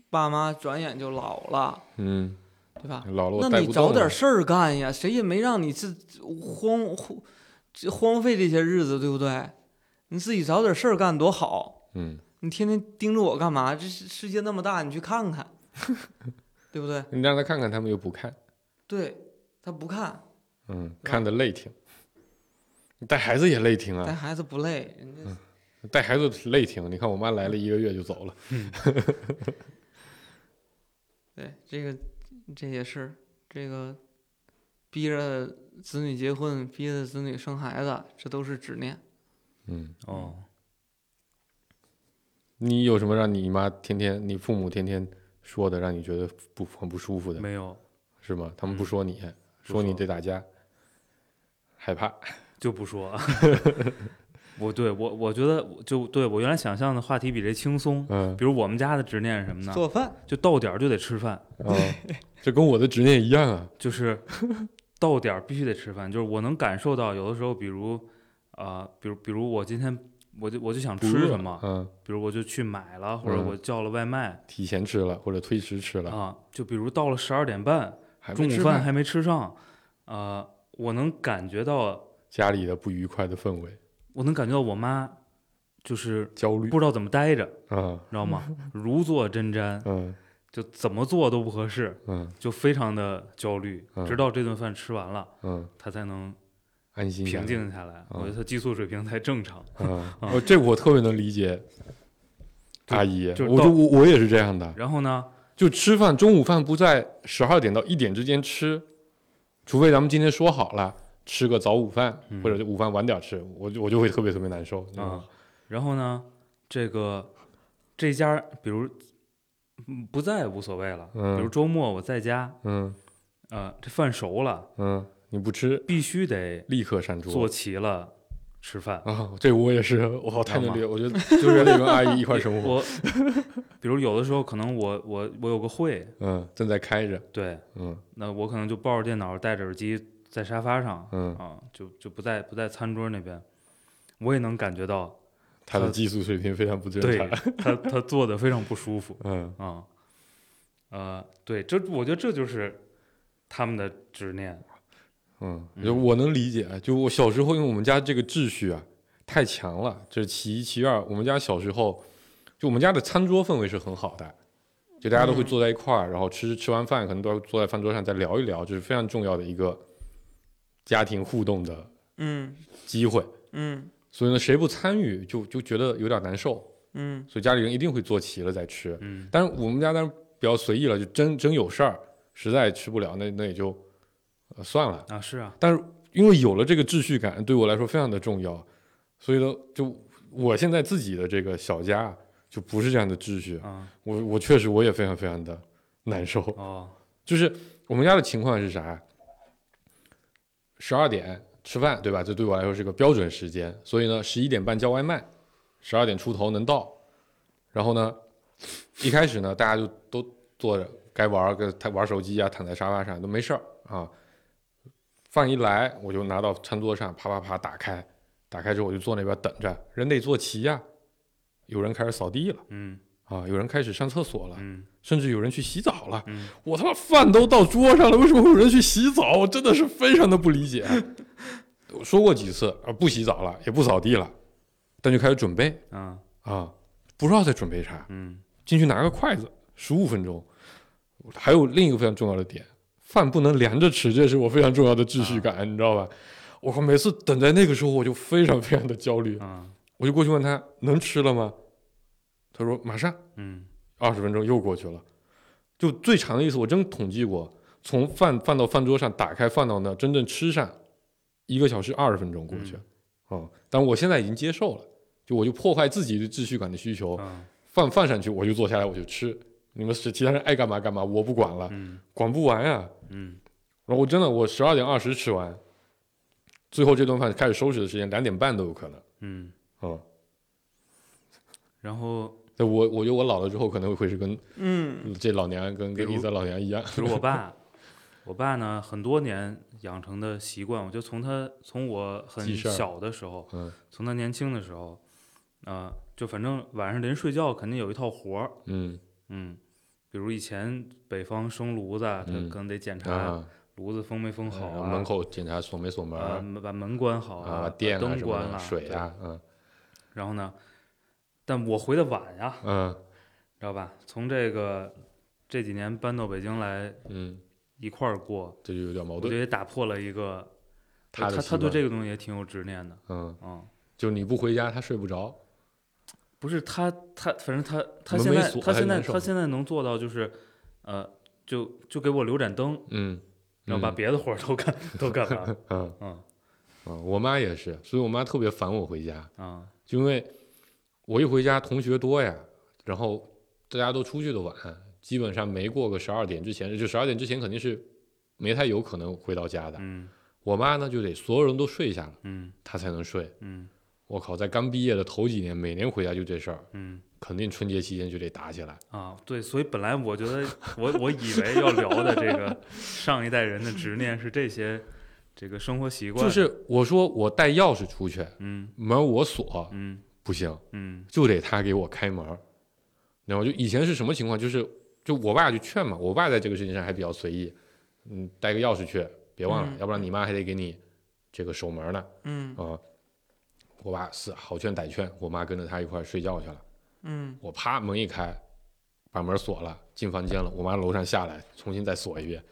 爸妈转眼就老了，嗯，对吧？老了那你。找点事儿干呀，谁也没让你这荒荒荒废这些日子，对不对？你自己找点事儿干多好。嗯，你天天盯着我干嘛？这世世界那么大，你去看看，对不对？你让他看看，他们又不看。对，他不看，嗯，看的累挺。带孩子也累挺啊，带孩子不累，人家带孩子累挺。你看我妈来了一个月就走了。对这个这也是这个逼着子女结婚，逼着子女生孩子，这都是执念。嗯，哦，你有什么让你妈天天、你父母天天说的，让你觉得不很不舒服的，没有是吗？他们不嗯说你，说你说得打架，害怕。就不说。我对我我觉得就对我原来想象的话题比这轻松。嗯比如我们家的执念是什么呢？做饭，就到点儿就得吃饭，啊，这跟我的执念一样啊。就是到点儿必须得吃饭。就是我能感受到，有的时候，比如啊、比如比如我今天我就我就想吃什么，嗯，比如我就去买了，或者嗯我叫了外卖提前吃了或者推迟吃了，啊，就比如到了十二点半，中午饭，饭还没吃上，啊，我能感觉到，家里的不愉快的氛围，我能感觉到我妈就是焦虑不知道怎么待着，啊，知道吗？如坐针毡，嗯就怎么做都不合适，嗯就非常的焦虑，嗯直到这顿饭吃完了，嗯，她才能安心平静下来。嗯我觉得她激素水平才正常。啊，哦，这我特别能理解。阿姨，就我就我我也是这样的，然后呢，就吃饭，中午饭不在十二点到一点之间吃，除非咱们今天说好了吃个早午饭，嗯。或者午饭晚点吃，我就我就会特别特别难受。啊。吗，然后呢，这个这家比如嗯不在无所谓了，比如嗯周末我在家，嗯。呃，这饭熟了，嗯，你不吃，必须得立刻删除。做齐了吃饭。啊，这我也是，我太能知道吗？理解，我觉得就是得跟阿姨一块生活。我比如有的时候可能我我我有个会，嗯，正在开着，对，嗯。那我可能就抱着电脑，戴着耳机在沙发上嗯，啊，就就不在不在餐桌那边，我也能感觉到，他的技术水平非常不正对常。他他坐的非常不舒服 嗯啊，呃，对，这我觉得这就是他们的执念，嗯，我能理解，就我小时候，因为我们家这个秩序啊太强了，这是其一，其二，我们家小时候，就我们家的餐桌氛围是很好的，就大家都会嗯坐在一块儿，然后吃吃完饭可能都要坐在饭桌上再聊一聊，这是非常重要的一个家庭互动的嗯机会。嗯所以呢，谁不参与就就觉得有点难受，嗯所以家里人一定会做齐了再吃。嗯但是我们家当然比较随意了，就真真有事儿，实在吃不了，那那也就、呃、算了。啊是啊，但是因为有了这个秩序感，对我来说非常的重要，所以呢，就我现在自己的这个小家就不是这样的秩序，啊我我确实我也非常非常的难受。哦就是我们家的情况是啥？十二点吃饭，对吧？这对我来说是个标准时间，所以呢，十一点半叫外卖，十二点出头能到。然后呢，一开始呢，大家就都坐着，该玩儿个他玩手机啊，躺在沙发上都没事儿啊。饭一来，我就拿到餐桌上，啪啪啪打开，打开之后我就坐那边等着，人得坐齐呀、有人开始扫地了嗯啊，有人开始上厕所了，嗯甚至有人去洗澡了。嗯我他妈饭都到桌上了，为什么会有人去洗澡？我真的是非常的不理解。我说过几次啊，不洗澡了，也不扫地了，但就开始准备啊啊，不知道在准备啥，嗯进去拿个筷子，十五分钟。还有另一个非常重要的点，饭不能连着吃，这是我非常重要的秩序感，你知道吧？我靠，每次等在那个时候，我就非常非常的焦虑，啊我就过去问他能吃了吗？他说马上。嗯二十分钟又过去了，就最长的一次，我真统计过，从饭放到饭桌上，打开放到那真正吃上，一个小时二十分钟过去，嗯，但我现在已经接受了，就我就破坏自己的秩序感的需求，啊饭放上去我就坐下来我就吃，你们是其他人爱干嘛干嘛，我不管了，嗯管不完呀、嗯。然后我真的我十二点二十吃完，最后这顿饭开始收拾的时间两点半都有可能，嗯，嗯，然后对我我觉得我老了之后可能会是跟嗯这老娘跟跟比如伊泽老娘一样，比如我爸，我爸呢很多年养成的习惯，我就从他从我很小的时候，嗯从他年轻的时候，啊、就反正晚上临睡觉肯定有一套活儿，嗯嗯，比如以前北方生炉子，他嗯可能得检查啊。炉子封没封好啊，门口检查锁没锁门啊儿把门关好啊，把电关了，对水啊，嗯然后呢，但我回的晚呀，嗯知道吧？从这个这几年搬到北京来嗯，一块儿过，这就有点矛我觉得盾。也打破了一个他的他他对这个东西也挺有执念的，嗯，嗯，就你不回家，他睡不着。不是他他反正他他门现在锁他现在难受他现在能做到就是，呃，就就给我留盏灯，嗯，然后把嗯别的活儿都干都干完，嗯嗯嗯，我妈也是，所以我妈特别烦我回家，啊就因为我一回家同学多呀，然后大家都出去的晚，基本上没过个十二点之前，就十二点之前肯定是没太有可能回到家的。嗯。我妈呢就得所有人都睡下了，嗯。她才能睡。嗯。我靠，在刚毕业的头几年，每年回家就这事儿，嗯。肯定春节期间就得打起来。啊，对，所以本来我觉得我我以为要聊的这个 上一代人的执念是这些这个生活习惯，就是我说我带钥匙出去，嗯。门我锁，嗯不行，嗯就得他给我开门儿。然后就以前是什么情况？就是就我爸就劝嘛，我爸在这个事情上还比较随意，嗯，带个钥匙去，别忘了，嗯要不然你妈还得给你这个守门呢嗯啊、我爸是好劝歹劝，我妈跟着他一块儿睡觉去了。嗯我啪门一开，把门锁了，进房间了。我妈楼上下来，重新再锁一遍。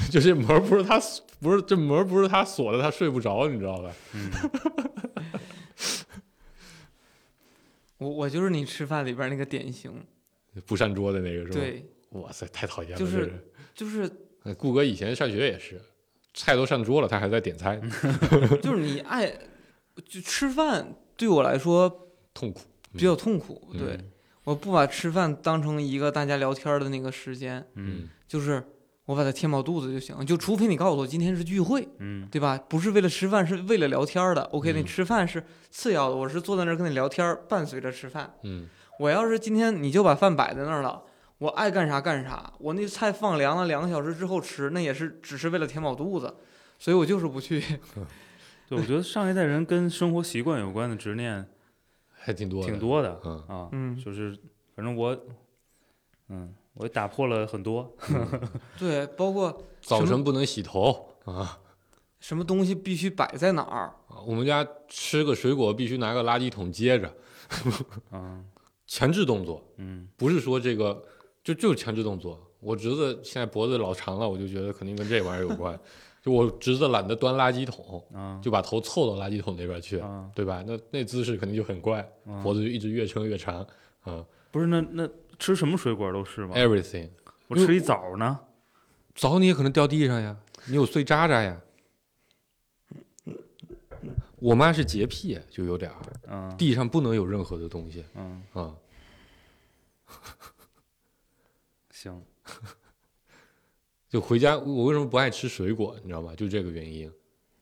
就这门不是他不是这门不是他锁的，他睡不着，你知道吧？嗯，我我就是你吃饭里边那个典型，不扇桌的那个是吧？，对，哇塞，太讨厌了。就是就是呃顾哥以前上学也是，菜都上桌了，他还在点菜，就是你爱就吃饭对我来说 痛苦。比较痛苦，嗯对，我不把吃饭当成一个大家聊天的那个时间，嗯就是我把它填饱肚子就行，就除非你告诉我今天是聚会，嗯对吧？不是为了吃饭，是为了聊天的。OK，你嗯吃饭是次要的，我是坐在那儿跟你聊天，伴随着吃饭。嗯我要是今天你就把饭摆在那儿了，我爱干啥干啥，我那菜放凉了两个小时之后吃，那也是只是为了填饱肚子，所以我就是不去。对，我觉得上一代人跟生活习惯有关的执念还挺多的，挺多的嗯啊，嗯，就是反正我，嗯，我也打破了很多，对，包括早晨不能洗头。啊。什么东西必须摆在哪儿，啊我们家吃个水果必须拿个垃圾桶接着，嗯强制动作，嗯。不是说这个就就是强制动作。我侄子现在脖子老长了，我就觉得肯定跟这玩意儿有关。就我侄子懒得端垃圾桶，啊。就把头凑到垃圾桶那边去，啊。对吧？那那姿势肯定就很怪，啊。脖子就一直越撑越长啊。不是那那吃什么水果都是吗？Everything，我吃一枣呢，枣你也可能掉地上呀，你有碎渣渣呀。我妈是洁癖，就有点儿，嗯地上不能有任何的东西嗯啊。行，就回家，我为什么不爱吃水果？你知道吗？就这个原因。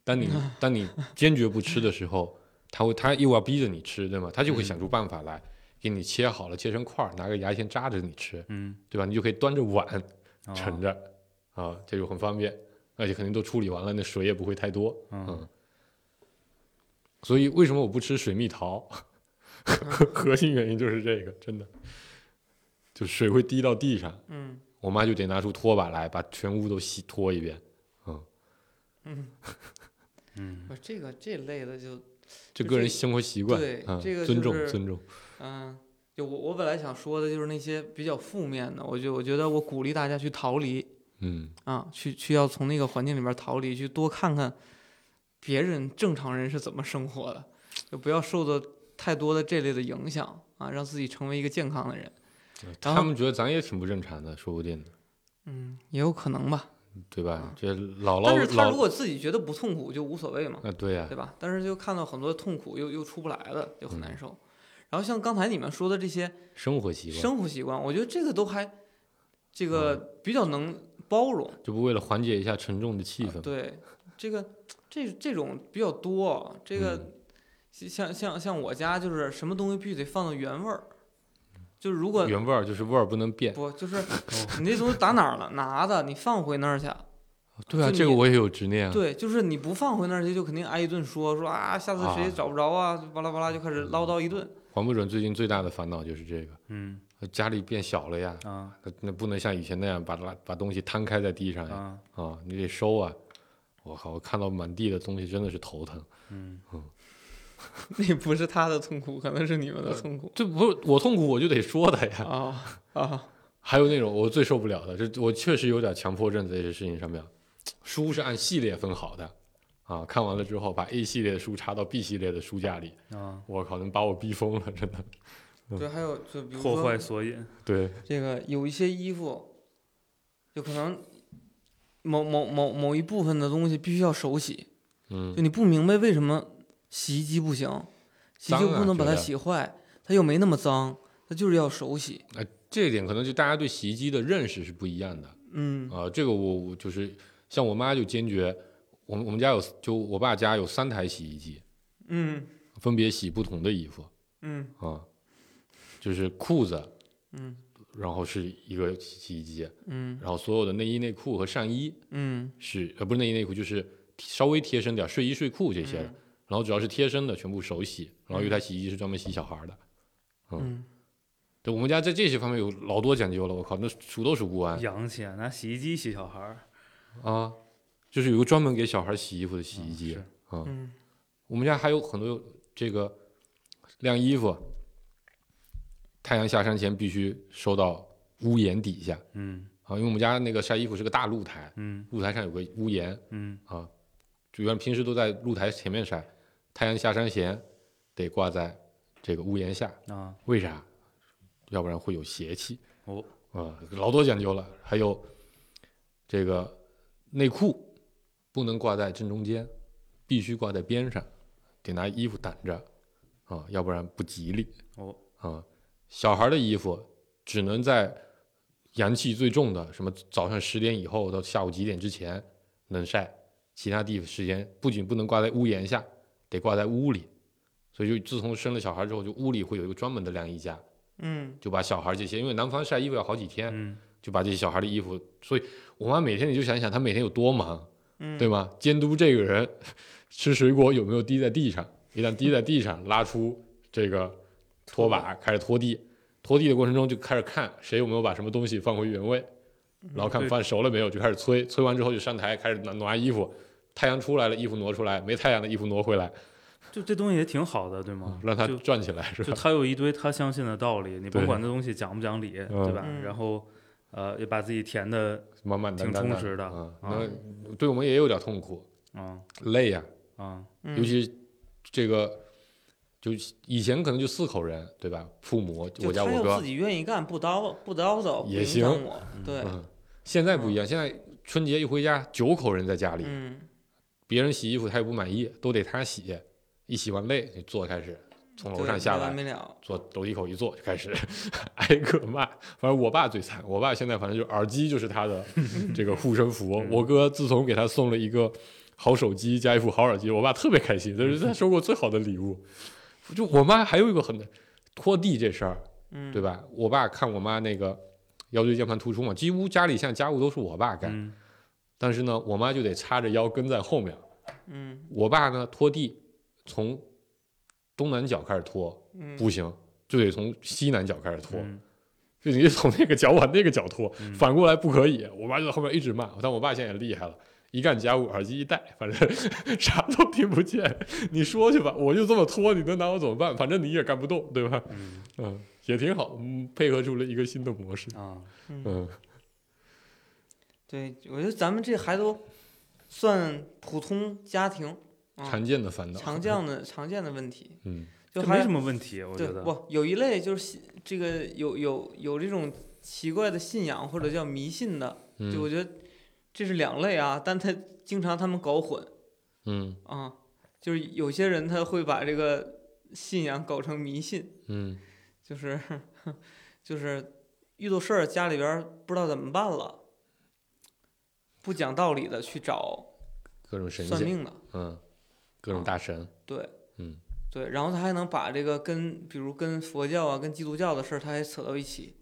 当你 当你坚决不吃的时候，他会他又要逼着你吃，对吗？他就会想出办法来，给你切好了，切成块儿，拿个牙签扎着你吃，嗯，对吧？你就可以端着碗哦盛着，啊，这就很方便，而且肯定都处理完了，那水也不会太多，嗯嗯。所以为什么我不吃水蜜桃？核心原因就是这个，真的，就水会滴到地上，嗯我妈就得拿出拖把来，把全屋都洗拖一遍。嗯，嗯 不是这个这类的就这个人生活习惯，对啊，这个尊重就是尊重，嗯，就我我本来想说的就是那些比较负面的，我就我觉得我鼓励大家去逃离嗯啊，去去要从那个环境里面逃离，去多看看别人正常人是怎么生活的，就不要受到太多的这类的影响啊，让自己成为一个健康的人。他们觉得咱也挺不正常的，说不定的，嗯，也有可能吧。对吧啊？这姥但姥姥是他如果自己觉得不痛苦，就无所谓嘛，啊，对呀对，吧？但是就看到很多痛苦又又出不来的，就很嗯难受。然后像刚才你们说的这些生活习惯，生活习惯，我觉得这个都还这个嗯比较能包容。就不为了缓解一下沉重的气氛？啊对，这个这这种比较多。这个嗯像像像我家就是什么东西必须得放到原味儿，就是如果原味儿就是味儿不能变。不就是 你那东西打哪儿了拿的，你放回那儿去。对啊，这个我也有执念啊。对，就是你不放回那儿去，就肯定挨一顿说说啊，下次谁啊找不着啊，巴拉巴拉就开始唠叨一顿。黄不准最近最大的烦恼就是这个，嗯家里变小了呀，啊那那不能像以前那样把把把东西摊开在地上呀，啊啊，你得收啊。我靠，我看到满地的东西真的是头疼。嗯 那不是他的痛苦，可能是你们的痛苦这不是我痛苦我就得说他呀。啊啊！还有那种我最受不了的，这我确实有点强迫症在这些事情上面。书是按系列分好的，啊，看完了之后把 A 系列的书插到 B 系列的书架里，啊，我靠，能把我逼疯了，真的。嗯对，还有就比如破说坏索引，对，这个有一些衣服，就可能某某某某一部分的东西必须要手洗，嗯就，你不明白为什么洗衣机不行，洗衣机不能把它洗坏，它又没那么脏，它就是要手洗。这一点可能就大家对洗衣机的认识是不一样的嗯。啊、这个我我就是像我妈就坚决，我们我们家有就我爸家有三台洗衣机，嗯分别洗不同的衣服嗯。啊，就是裤子，嗯然后是一个洗衣机，嗯然后所有的内衣内裤和上衣嗯。是呃不是内衣内裤，就是稍微贴身点儿睡衣睡裤这些的，然后只要是贴身的全部手洗，然后有一台洗衣机是专门洗小孩儿的。嗯，对，我们家在这些方面有老多讲究了，我靠，那数都数不完洋气啊，拿洗衣机洗小孩儿，啊！就是有个专门给小孩洗衣服的洗衣机是啊。嗯我们家还有很多这个晾衣服，太阳下山前必须收到屋檐底下嗯啊，因为我们家那个晒衣服是个大露台，嗯露台上有个屋檐嗯啊，就原来平时都在露台前面晒，太阳下山前得挂在这个屋檐下，啊为啥？要不然会有邪气。哦啊，老多讲究了。还有这个内裤不能挂在正中间，必须挂在边上，得拿衣服挡着啊，要不然不吉利。哦啊，小孩的衣服只能在阳气最重的，什么早上十点以后到下午几点之前能晒，其他地方时间不仅不能挂在屋檐下，得挂在屋里。所以就自从生了小孩之后，就屋里会有一个专门的晾衣架，嗯。就把小孩这些，因为南方晒衣服要好几天，嗯。就把这些小孩的衣服，所以我妈每天你就想一想，她每天有多忙，嗯，对吗？监督这个人吃水果有没有滴在地上，一旦滴在地上，拉出这个拖把开始拖地，拖地的过程中就开始看谁有没有把什么东西放回原位，然后看饭熟了没有，就开始催，催完之后就上台开始拿拿衣服，太阳出来了，衣服挪出来，没太阳的衣服挪回来，就这东西也挺好的，对吗？让它转起来，是吧？就他有一堆他相信的道理，你对甭管这东西讲不讲理，对吧？嗯然后呃，也把自己填的满满当当挺充实的那对我们也有点痛苦，啊累呀、啊嗯尤其这个，就以前可能就四口人，对吧？父母，我家我哥自，己愿意干，不叨不叨叨，也行。对，嗯，现在不一样，现在春节一回家，九口人在家里，嗯别人洗衣服他也不满意，都得他洗，一洗完累，就坐开始从楼上下来，没了。坐楼梯口一坐就开始 挨个骂。反正我爸最惨，我爸现在反正就耳机就是他的 这个护身符。我哥自从给他送了一个好手机加一副好耳机，我爸特别开心，这是他收过最好的礼物。就我妈还有一个很拖地这事儿，嗯，对吧？我爸看我妈那个腰椎间盘突出嘛，几乎家里现在家务都是我爸干，嗯但是呢，我妈就得叉着腰跟在后面。嗯我爸呢拖地从东南角开始拖，嗯，不行，就得从西南角开始拖，嗯就你从那个角往那个角拖，嗯 反过来不可以。我妈就在后面一直骂，但我爸现在也厉害了，一干家务耳机一戴，反正 啥都听不见。你说去吧，我就这么拖，你能拿我怎么办？反正你也干不动，对吧？嗯嗯，也挺好，嗯，配合出了一个新的模式。啊嗯嗯对，我觉得咱们这还都算普通家庭啊，常见的烦恼，常见的常见的问题，嗯就还没什么问题，我对觉得不有一类就是信这个有有有这种奇怪的信仰或者叫迷信的，就我嗯觉得这是两类啊，但他经常他们搞混嗯啊，就是有些人他会把这个信仰搞成迷信，嗯就是 就是遇到事儿家里边儿不知道怎么办了，不讲道理的去找各种神仙，算命的，嗯，各种大神，对，嗯对，然后他还能把这个跟比如跟佛教啊、跟基督教的事儿，他还扯到一起，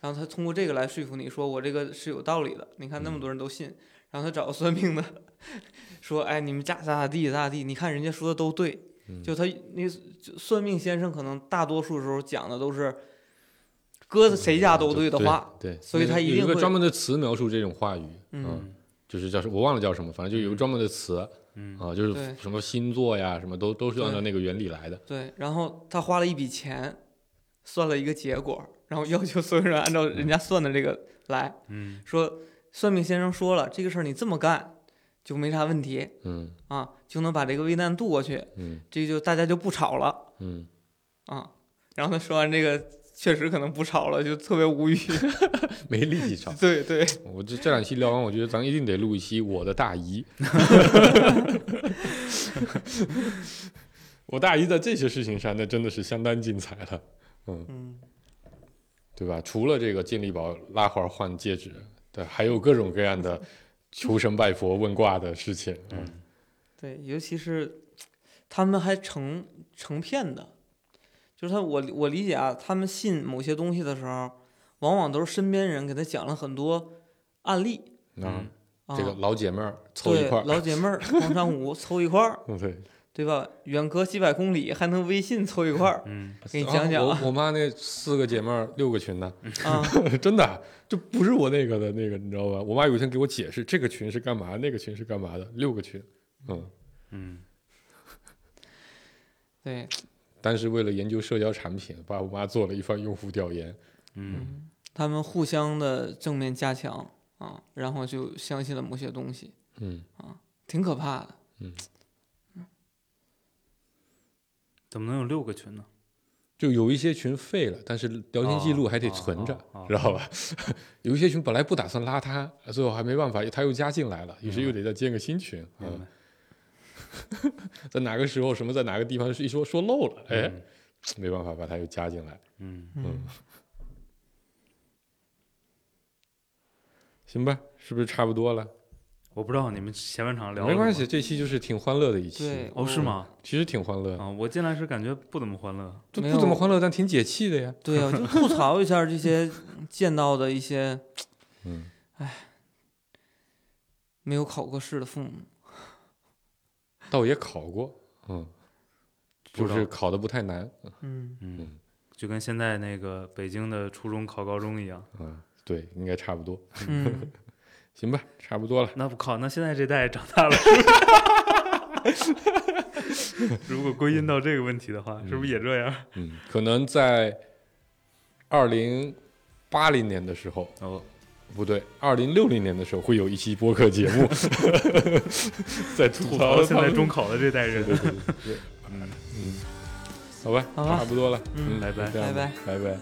然后他通过这个来说服你说我这个是有道理的。你看那么嗯多人都信，然后他找个算命的 说，哎，你们家咋咋地咋咋地，你看人家说的都对，嗯，就他那就算命先生可能大多数时候讲的都是搁谁家都对的话，对，所以他一定会个专门的词描述这种话语，嗯嗯就是叫什我忘了叫什么，反正就有个专门的词嗯啊，就是什么星座呀，什么都都是按照那个原理来的。对，然后他花了一笔钱，算了一个结果，然后要求所有人按照人家算的这个来。嗯。说算命先生说了，这个事儿你这么干就没啥问题嗯。啊，就能把这个危难渡过去，嗯。这就大家就不吵了嗯，啊。然后他说完这个，确实可能不吵了，就特别无语。没力气吵。对对，我这这两期聊完，我觉得咱一定得录一期我的大姨。我大姨在这些事情上，那真的是相当精彩了，嗯，对吧？除了这个健力宝拉环换戒指，对，还有各种各样的求神拜佛问卦的事情。嗯对，尤其是他们还成成片的，就是他我我理解啊，他们信某些东西的时候，往往都是身边人给他讲了很多案例嗯，啊。这个老姐妹儿凑一块儿，老姐妹儿广场舞 凑一块儿，嗯对，对吧？远隔几百公里还能微信凑一块儿嗯，给你讲讲啊我我妈那四个姐妹儿六个群呢，啊，真的，就不是我那个的那个，你知道吧？我妈有一天给我解释，这个群是干嘛，那个群是干嘛的，六个群，嗯。嗯，对，但是为了研究社交产品，爸我妈做了一番用户调研，嗯，他们互相的正面加强啊，然后就相信了某些东西，嗯啊，挺可怕的。嗯怎么能有六个群呢？就有一些群废了，但是聊天记录还得存着，知道吧？有一些群本来不打算拉他，最后还没办法，他又加进来了，于是又得再建个新群。嗯 在哪个时候什么在哪个地方一说说漏了，哎，嗯没办法把它又加进来。嗯，嗯，行吧，是不是差不多了？我不知道你们前半场聊没关系，这期就是挺欢乐的一期。哦，是吗？其实挺欢乐，啊，我进来时感觉不怎么欢乐。就不怎么欢乐，但挺解气的呀。对啊，就吐槽一下这些见到的一些嗯，没有考过试的父母。倒也考过，嗯，就是考的不太难。嗯，嗯，就跟现在那个北京的初中考高中一样。嗯，对，应该差不多。嗯，行吧，差不多了。那不考，那现在这代长大了。如果归因到这个问题的话，是不是也这样？嗯，可能在二零八零年的时候，哦，不对，二零六零年的时候会有一期播客节目，在吐吐槽槽现在中考的这代人。对对对对，嗯，嗯，好吧，好吧差不多了，嗯拜拜。就这样吧。拜。拜拜。